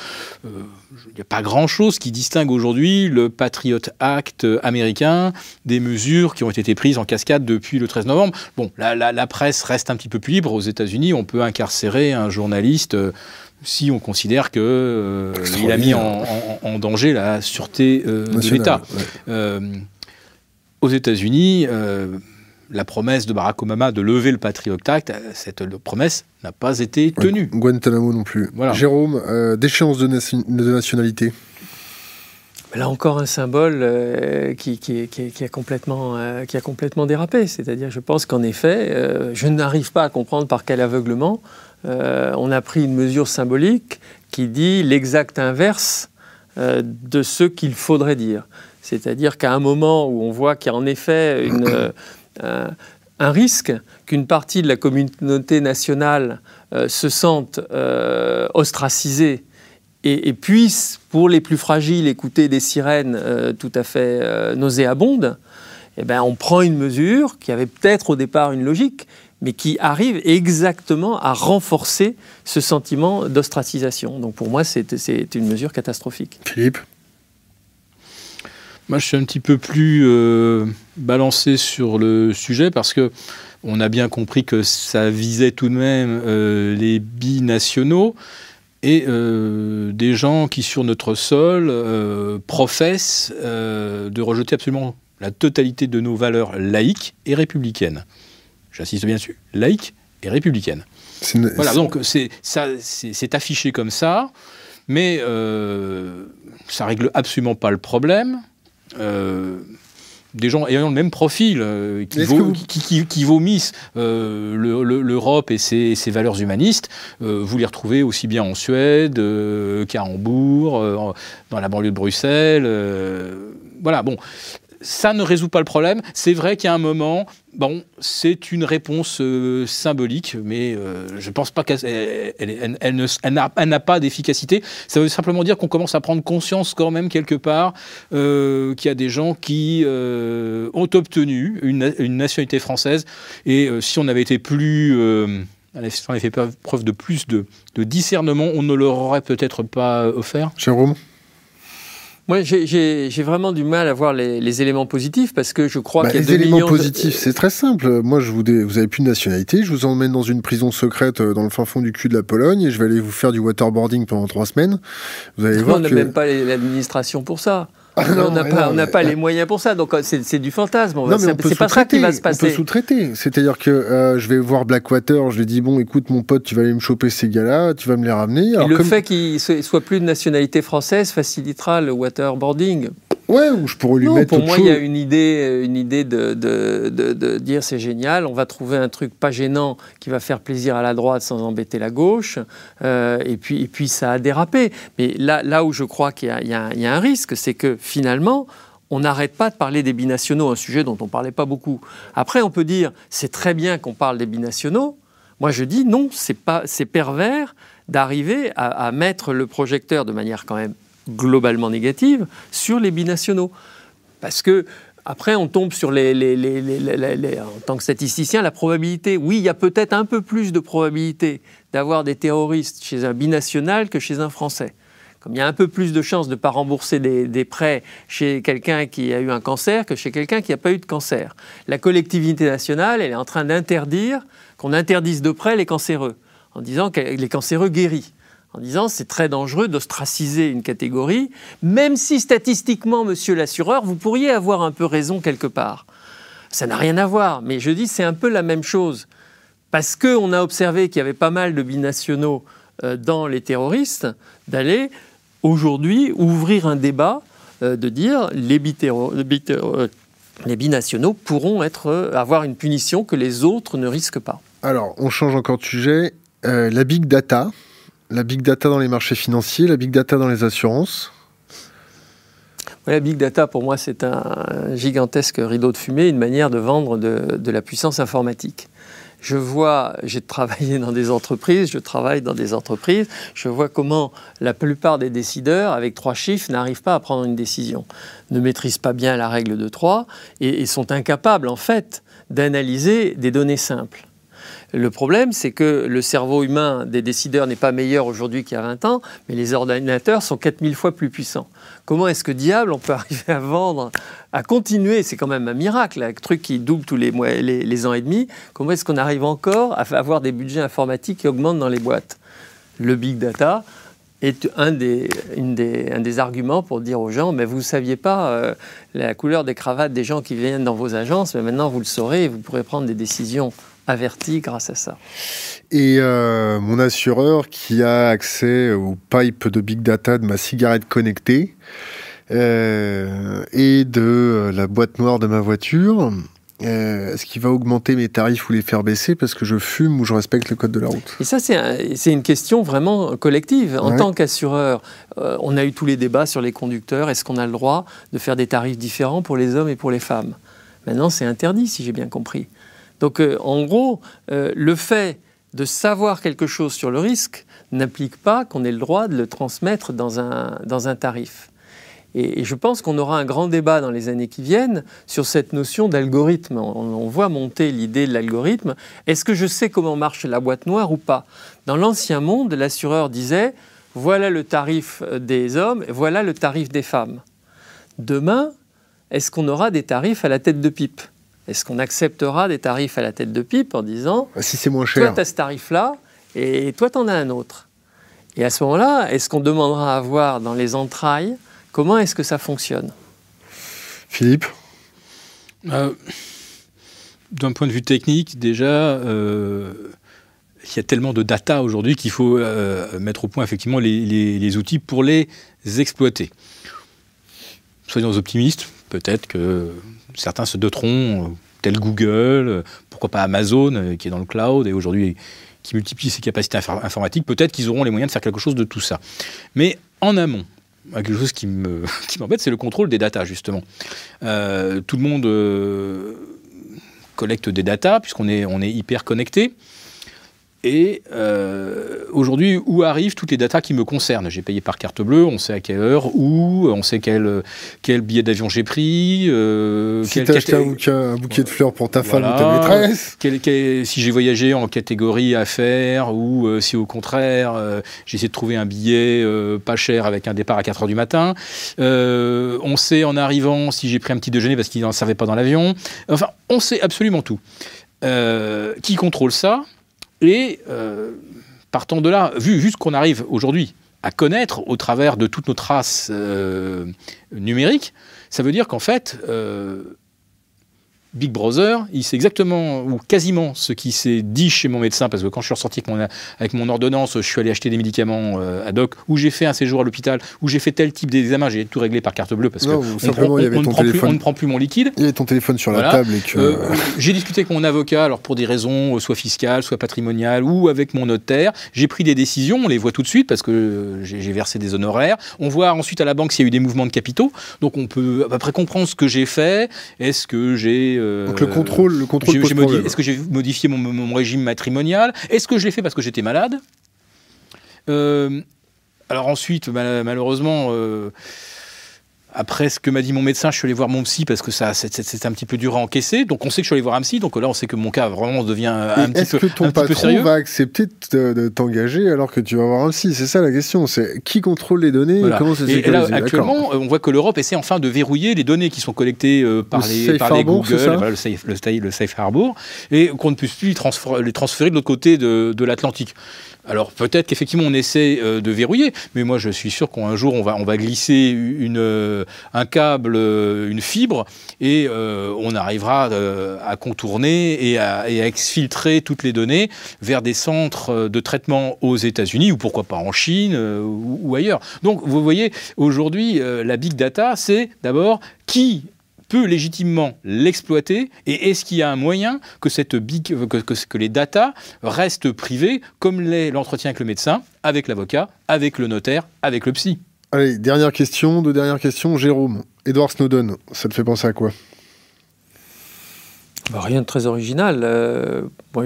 Il n'y a pas grand-chose qui distingue aujourd'hui le Patriot Act américain des mesures qui ont été prises en cascade depuis le 13 novembre. Bon, la, la, presse reste un petit peu plus libre. Aux États-Unis, on peut incarcérer un journaliste euh, si on considère qu'il euh, a mis en, danger la sûreté euh, de l'État. aux États-Unis, la promesse de Barack Obama de lever le Patriot Act, euh, cette promesse n'a pas été tenue. Guantanamo non plus. Jérôme, euh, déchéance de, nationalité Là encore un symbole euh, qui, a complètement, qui a complètement dérapé. C'est-à-dire, je pense qu'en effet, je n'arrive pas à comprendre par quel aveuglement on a pris une mesure symbolique qui dit l'exact inverse de ce qu'il faudrait dire. C'est-à-dire qu'à un moment où on voit qu'il y a en effet euh, un risque qu'une partie de la communauté nationale euh, se sente euh, ostracisée et, puisse, pour les plus fragiles, écouter des sirènes tout à fait nauséabondes, eh ben, on prend une mesure qui avait peut-être au départ une logique, mais qui arrive exactement à renforcer ce sentiment d'ostracisation. Donc pour moi, c'est une mesure catastrophique. Philippe? Moi, je suis un petit peu plus euh, balancé sur le sujet parce que on a bien compris que ça visait tout de même euh, les binationaux et euh, des gens qui, sur notre sol, professent de rejeter absolument la totalité de nos valeurs laïques et républicaines. J'insiste bien dessus, laïques et républicaines. Voilà, donc c'est affiché comme ça, mais ça règle absolument pas le problème. Euh, des gens ayant le même profil, euh, qui, vomissent euh, l'Europe et ses, valeurs humanistes, vous les retrouvez aussi bien en Suède qu'à Hambourg, dans la banlieue de Bruxelles. voilà, bon, ça ne résout pas le problème. C'est vrai qu'à un moment, bon, c'est une réponse euh, symbolique, mais euh, je ne pense pas qu'elle elle, n'a pas d'efficacité. Ça veut simplement dire qu'on commence à prendre conscience quand même quelque part euh, qu'il y a des gens qui ont obtenu une, nationalité française. Et si on avait été plus... si on avait fait preuve de plus de, de discernement, on ne leur aurait peut-être pas offert. Jérôme? Moi, j'ai vraiment du mal à voir les, éléments positifs parce que je crois bah, qu'il y a Les éléments positifs, c'est très simple. Moi, je vous, vous avez plus de nationalité, je vous emmène dans une prison secrète euh, dans le fin fond du cul de la Pologne et je vais aller vous faire du waterboarding pendant trois semaines. Vous allez voir on n'a même pas l'administration pour ça. Ah on n'a pas, les moyens pour ça, donc euh, c'est du fantasme. C'est pas ça qui va se passer. On peut sous-traiter. C'est-à-dire que euh, je vais voir Blackwater, je lui dis bon, écoute, mon pote, tu vas aller me choper ces gars-là, tu vas me les ramener. Et le fait qu'il soit plus de nationalité française facilitera le waterboarding. Ouais, ou je pourrais lui mettre. Pour moi, il y a une idée, une idée de, de, de, dire c'est génial, on va trouver un truc pas gênant qui va faire plaisir à la droite sans embêter la gauche, euh, et, puis, et puis ça a dérapé. Mais là, là où je crois qu'il y, y, y, a un risque, c'est que finalement, on n'arrête pas de parler des binationaux, un sujet dont on ne parlait pas beaucoup. Après, on peut dire c'est très bien qu'on parle des binationaux. Moi, je dis non, c'est pervers d'arriver à, à mettre le projecteur de manière quand même globalement négative sur les binationaux. Parce que Après, on tombe sur les, en tant que statisticien, la probabilité. Oui, il y a peut-être un peu plus de probabilité d'avoir des terroristes chez un binational que chez un Français. Comme il y a un peu plus de chances de ne pas rembourser des, prêts chez quelqu'un qui a eu un cancer que chez quelqu'un qui n'a pas eu de cancer. La collectivité nationale, elle est en train d'interdire qu'on interdise de près les cancéreux, en disant que les cancéreux guéris en disant c'est très dangereux d'ostraciser une catégorie, même si statistiquement, monsieur l'assureur, vous pourriez avoir un peu raison quelque part. Ça n'a rien à voir, mais je dis c'est un peu la même chose. Parce qu'on a observé qu'il y avait pas mal de binationaux euh, dans les terroristes, d'aller aujourd'hui ouvrir un débat, euh, de dire les, euh, les binationaux pourront être, avoir une punition que les autres ne risquent pas. Alors, on change encore de sujet. la big data, la big data dans les marchés financiers, la big data dans les assurances La big data, pour moi, c'est un gigantesque rideau de fumée, une manière de vendre de, la puissance informatique. Je vois, j'ai travaillé dans des entreprises, je travaille dans des entreprises, je vois comment la plupart des décideurs, avec trois chiffres, n'arrivent pas à prendre une décision, ne maîtrisent pas bien la règle de trois et sont incapables, en fait, d'analyser des données simples. Le problème, c'est que le cerveau humain des décideurs n'est pas meilleur aujourd'hui qu'il y a 20 ans, mais les ordinateurs sont 4000 fois plus puissants. Comment est-ce que diable on peut arriver à vendre, à continuer? C'est quand même un miracle, un truc qui double tous les, mois, les, ans et demi. Comment est-ce qu'on arrive encore à avoir des budgets informatiques qui augmentent dans les boîtes? Le big data, est un des, des, arguments pour dire aux gens, mais vous ne saviez pas euh, la couleur des cravates des gens qui viennent dans vos agences, mais maintenant vous le saurez et vous pourrez prendre des décisions averti grâce à ça. Et euh, mon assureur qui a accès aux pipes de big data de ma cigarette connectée euh, et de euh, la boîte noire de ma voiture, est-ce qu'il va augmenter mes tarifs ou les faire baisser parce que je fume ou je respecte le code de la route? Et ça, c'est une question vraiment collective. En tant qu'assureur, on a eu tous les débats sur les conducteurs. Est-ce qu'on a le droit de faire des tarifs différents pour les hommes et pour les femmes? Maintenant, c'est interdit, si j'ai bien compris. Donc euh, en gros, euh, le fait de savoir quelque chose sur le risque n'implique pas qu'on ait le droit de le transmettre dans un, dans un tarif. Et, je pense qu'on aura un grand débat dans les années qui viennent sur cette notion d'algorithme. On, voit monter l'idée de l'algorithme. Est-ce que je sais comment marche la boîte noire ou pas? Dans l'ancien monde, l'assureur disait, voilà le tarif des hommes, voilà le tarif des femmes. Demain, est-ce qu'on aura des tarifs à la tête de pipe? Est-ce qu'on acceptera des tarifs à la tête de pipe en disant ah, si c'est moins cher, toi tu as ce tarif-là et toi tu en as un autre. Et à ce moment-là, est-ce qu'on demandera à voir dans les entrailles comment est-ce que ça fonctionne? Philippe? Euh, D'un point de vue technique, déjà, euh, il y a tellement de data aujourd'hui qu'il faut euh, mettre au point effectivement les, outils pour les exploiter. Soyons optimistes, peut-être que certains se doteront, euh, tel Google, euh, pourquoi pas Amazon, euh, qui est dans le cloud et aujourd'hui qui multiplie ses capacités informatiques, peut-être qu'ils auront les moyens de faire quelque chose de tout ça. Mais en amont, quelque chose qui m'embête, c'est le contrôle des datas, justement. tout le monde collecte des datas, puisqu'on est, on est hyper connecté. Et euh, aujourd'hui, où arrivent toutes les datas qui me concernent? J'ai payé par carte bleue, on sait à quelle heure, où, on sait quel, quel billet d'avion j'ai pris. Euh, si tu acheté un, bouquet de fleurs pour ta femme ou ta maîtresse. si j'ai voyagé en catégorie affaires ou euh, si au contraire j'ai essayé de trouver un billet pas cher avec un départ à 4 heures du matin. on sait en arrivant si j'ai pris un petit déjeuner parce qu'il n'en servait pas dans l'avion. Enfin, on sait absolument tout. qui contrôle ça? Et euh, partant de là, vu, vu ce qu'on arrive aujourd'hui à connaître au travers de toutes nos traces euh, numériques, ça veut dire qu'en fait, euh, Big Brother, il sait exactement ou quasiment ce qui s'est dit chez mon médecin, parce que quand je suis ressorti avec mon, avec mon ordonnance, je suis allé acheter des médicaments euh, ad hoc, où j'ai fait un séjour à l'hôpital, où j'ai fait tel type d'examen, j'ai tout réglé par carte bleue, parce que on, ne prend plus mon liquide. Il y avait ton téléphone sur la table. et que... Euh, j'ai discuté avec mon avocat, alors pour des raisons euh, soit fiscales, soit patrimoniales, ou avec mon notaire. J'ai pris des décisions, on les voit tout de suite, parce que j'ai versé des honoraires. On voit ensuite à la banque s'il y a eu des mouvements de capitaux, donc on peut à peu près comprendre ce que j'ai fait. Est-ce que j'ai euh, Donc le contrôle, le contrôle Est-ce que j'ai modifié mon, régime matrimonial? Est-ce que je l'ai fait parce que j'étais malade? Euh, Alors ensuite, malheureusement, euh, après ce que m'a dit mon médecin, je suis allé voir mon psy parce que ça, c'est un petit peu dur à encaisser. Donc on sait que je suis allé voir un psy. Donc là, on sait que mon cas vraiment devient un petit peu Est-ce que ton patron va accepter de, t'engager alors que tu vas voir un psy? C'est ça la question. C'est qui contrôle les données et comment c'est Et là, actuellement, on voit que l'Europe essaie enfin de verrouiller les données qui sont collectées euh, par, les, par les, Google, le, safe, le, safe Harbor, et qu'on ne puisse plus les transférer, les transférer de l'autre côté de, de l'Atlantique. Alors peut-être qu'effectivement on essaie euh, de verrouiller, mais moi je suis sûr qu'un jour on va, glisser euh, un câble, euh, une fibre, et on arrivera à contourner et à, exfiltrer toutes les données vers des centres de traitement aux États-Unis ou pourquoi pas en Chine ou ailleurs. Donc vous voyez, aujourd'hui la big data, c'est d'abord qui peut légitimement l'exploiter Et est-ce qu'il y a un moyen que, les datas restent privées, comme l'entretien avec le médecin, avec l'avocat, avec le notaire, avec le psy? Allez, dernière question, deux dernières questions. Jérôme, Edward Snowden, ça te fait penser à quoi? Bah, rien de très original. Euh, moi,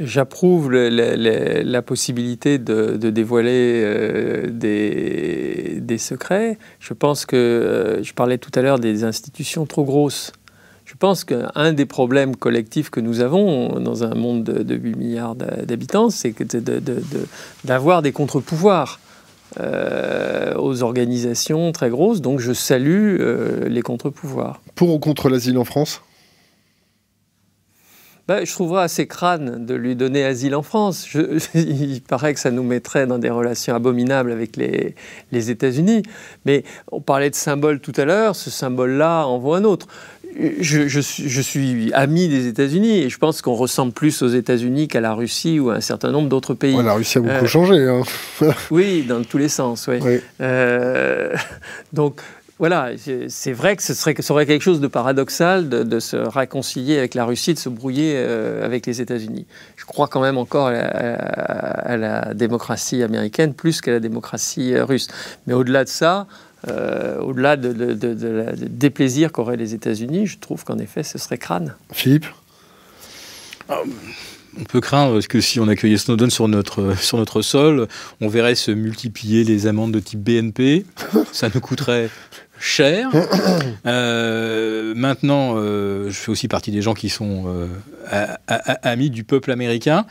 j'approuve la possibilité de, dévoiler euh, des, secrets. Je pense que, euh, je parlais tout à l'heure des institutions trop grosses. Je pense qu'un des problèmes collectifs que nous avons dans un monde de, 8 milliards d'habitants, c'est d'avoir des contre-pouvoirs. aux organisations très grosses. Donc je salue les contre-pouvoirs. Pour ou contre l'asile en France? Bah, je trouverais assez crâne de lui donner asile en France. il paraît que ça nous mettrait dans des relations abominables avec les, les États-Unis. Mais on parlait de symbole tout à l'heure, ce symbole-là en vaut un autre. Je, je, suis ami des États-Unis et je pense qu'on ressemble plus aux États-Unis qu'à la Russie ou à un certain nombre d'autres pays. la Russie a beaucoup euh, changé. Hein. oui, dans tous les sens. Oui. Euh, donc, voilà, c'est vrai que ce serait, ça aurait quelque chose de paradoxal de, se réconcilier avec la Russie, de se brouiller euh, avec les États-Unis. Je crois quand même encore à, la démocratie américaine plus qu'à la démocratie euh, russe. Mais au-delà de ça, euh, au-delà de, des plaisirs qu'auraient les États-Unis, je trouve qu'en effet, ce serait crâne. Philippe? On peut craindre que si on accueillait Snowden sur notre, sur notre sol, on verrait se multiplier les amendes de type BNP. Ça nous coûterait cher. Euh, maintenant, euh, je fais aussi partie des gens qui sont euh, amis du peuple américain.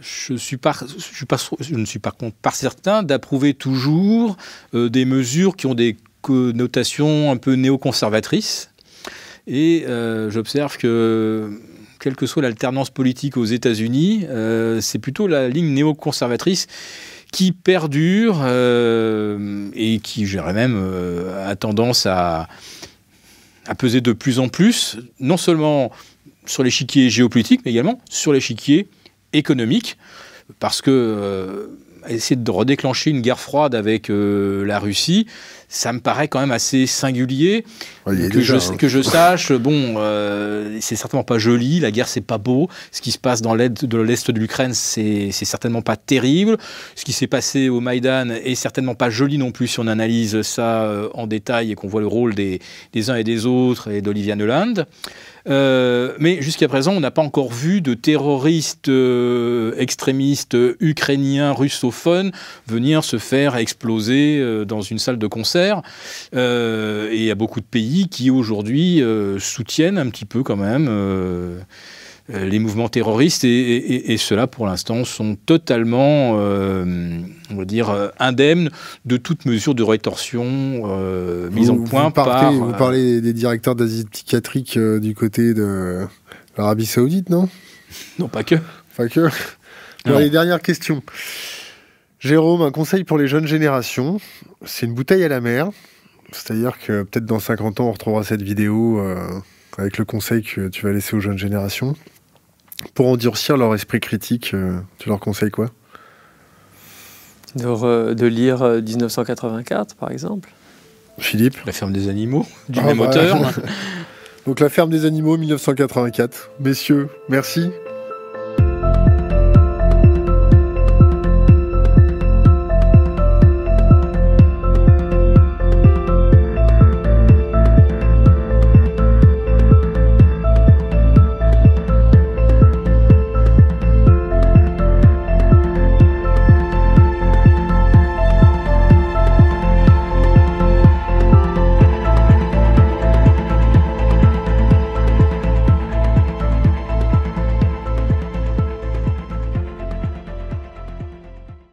Je, je ne suis par contre pas certain d'approuver toujours des mesures qui ont des connotations un peu néoconservatrices. Et j'observe que quelle que soit l'alternance politique aux États-Unis, c'est plutôt la ligne néoconservatrice qui perdure euh, et qui, je même, euh, a tendance à, à, peser de plus en plus, non seulement sur l'échiquier géopolitique, mais également sur l'échiquier économique, parce que euh, essayer de redéclencher une guerre froide avec la Russie, ça me paraît quand même assez singulier. que, je, hein. que je sache, bon, euh, c'est certainement pas joli, la guerre c'est pas beau, ce qui se passe dans l'est de l'est de l'Ukraine c'est certainement pas terrible, ce qui s'est passé au Maïdan est certainement pas joli non plus si on analyse ça euh, en détail et qu'on voit le rôle des, des uns et des autres et d'Olivia Neuland. Euh, mais jusqu'à présent, on n'a pas encore vu de terroristes euh, extrémistes ukrainiens russophones venir se faire exploser euh, dans une salle de concert. et il y a beaucoup de pays qui aujourd'hui soutiennent un petit peu quand même euh, les mouvements terroristes et, et, ceux-là, pour l'instant, sont totalement, euh, on va dire, euh, indemnes de toute mesure de rétorsion mise en point par. Vous parlez des directeurs d'asile psychiatrique du côté de l'Arabie Saoudite, non? Non, pas que. Pas que. les dernières questions. Jérôme, un conseil pour les jeunes générations. C'est une bouteille à la mer. C'est-à-dire que peut-être dans 50 ans, on retrouvera cette vidéo avec le conseil que tu vas laisser aux jeunes générations. Pour endurcir leur esprit critique, euh, tu leur conseilles quoi? De, lire 1984, euh, par exemple. Philippe? La ferme des animaux, du ah, même auteur. Donc La ferme des animaux, 1984. Messieurs, merci.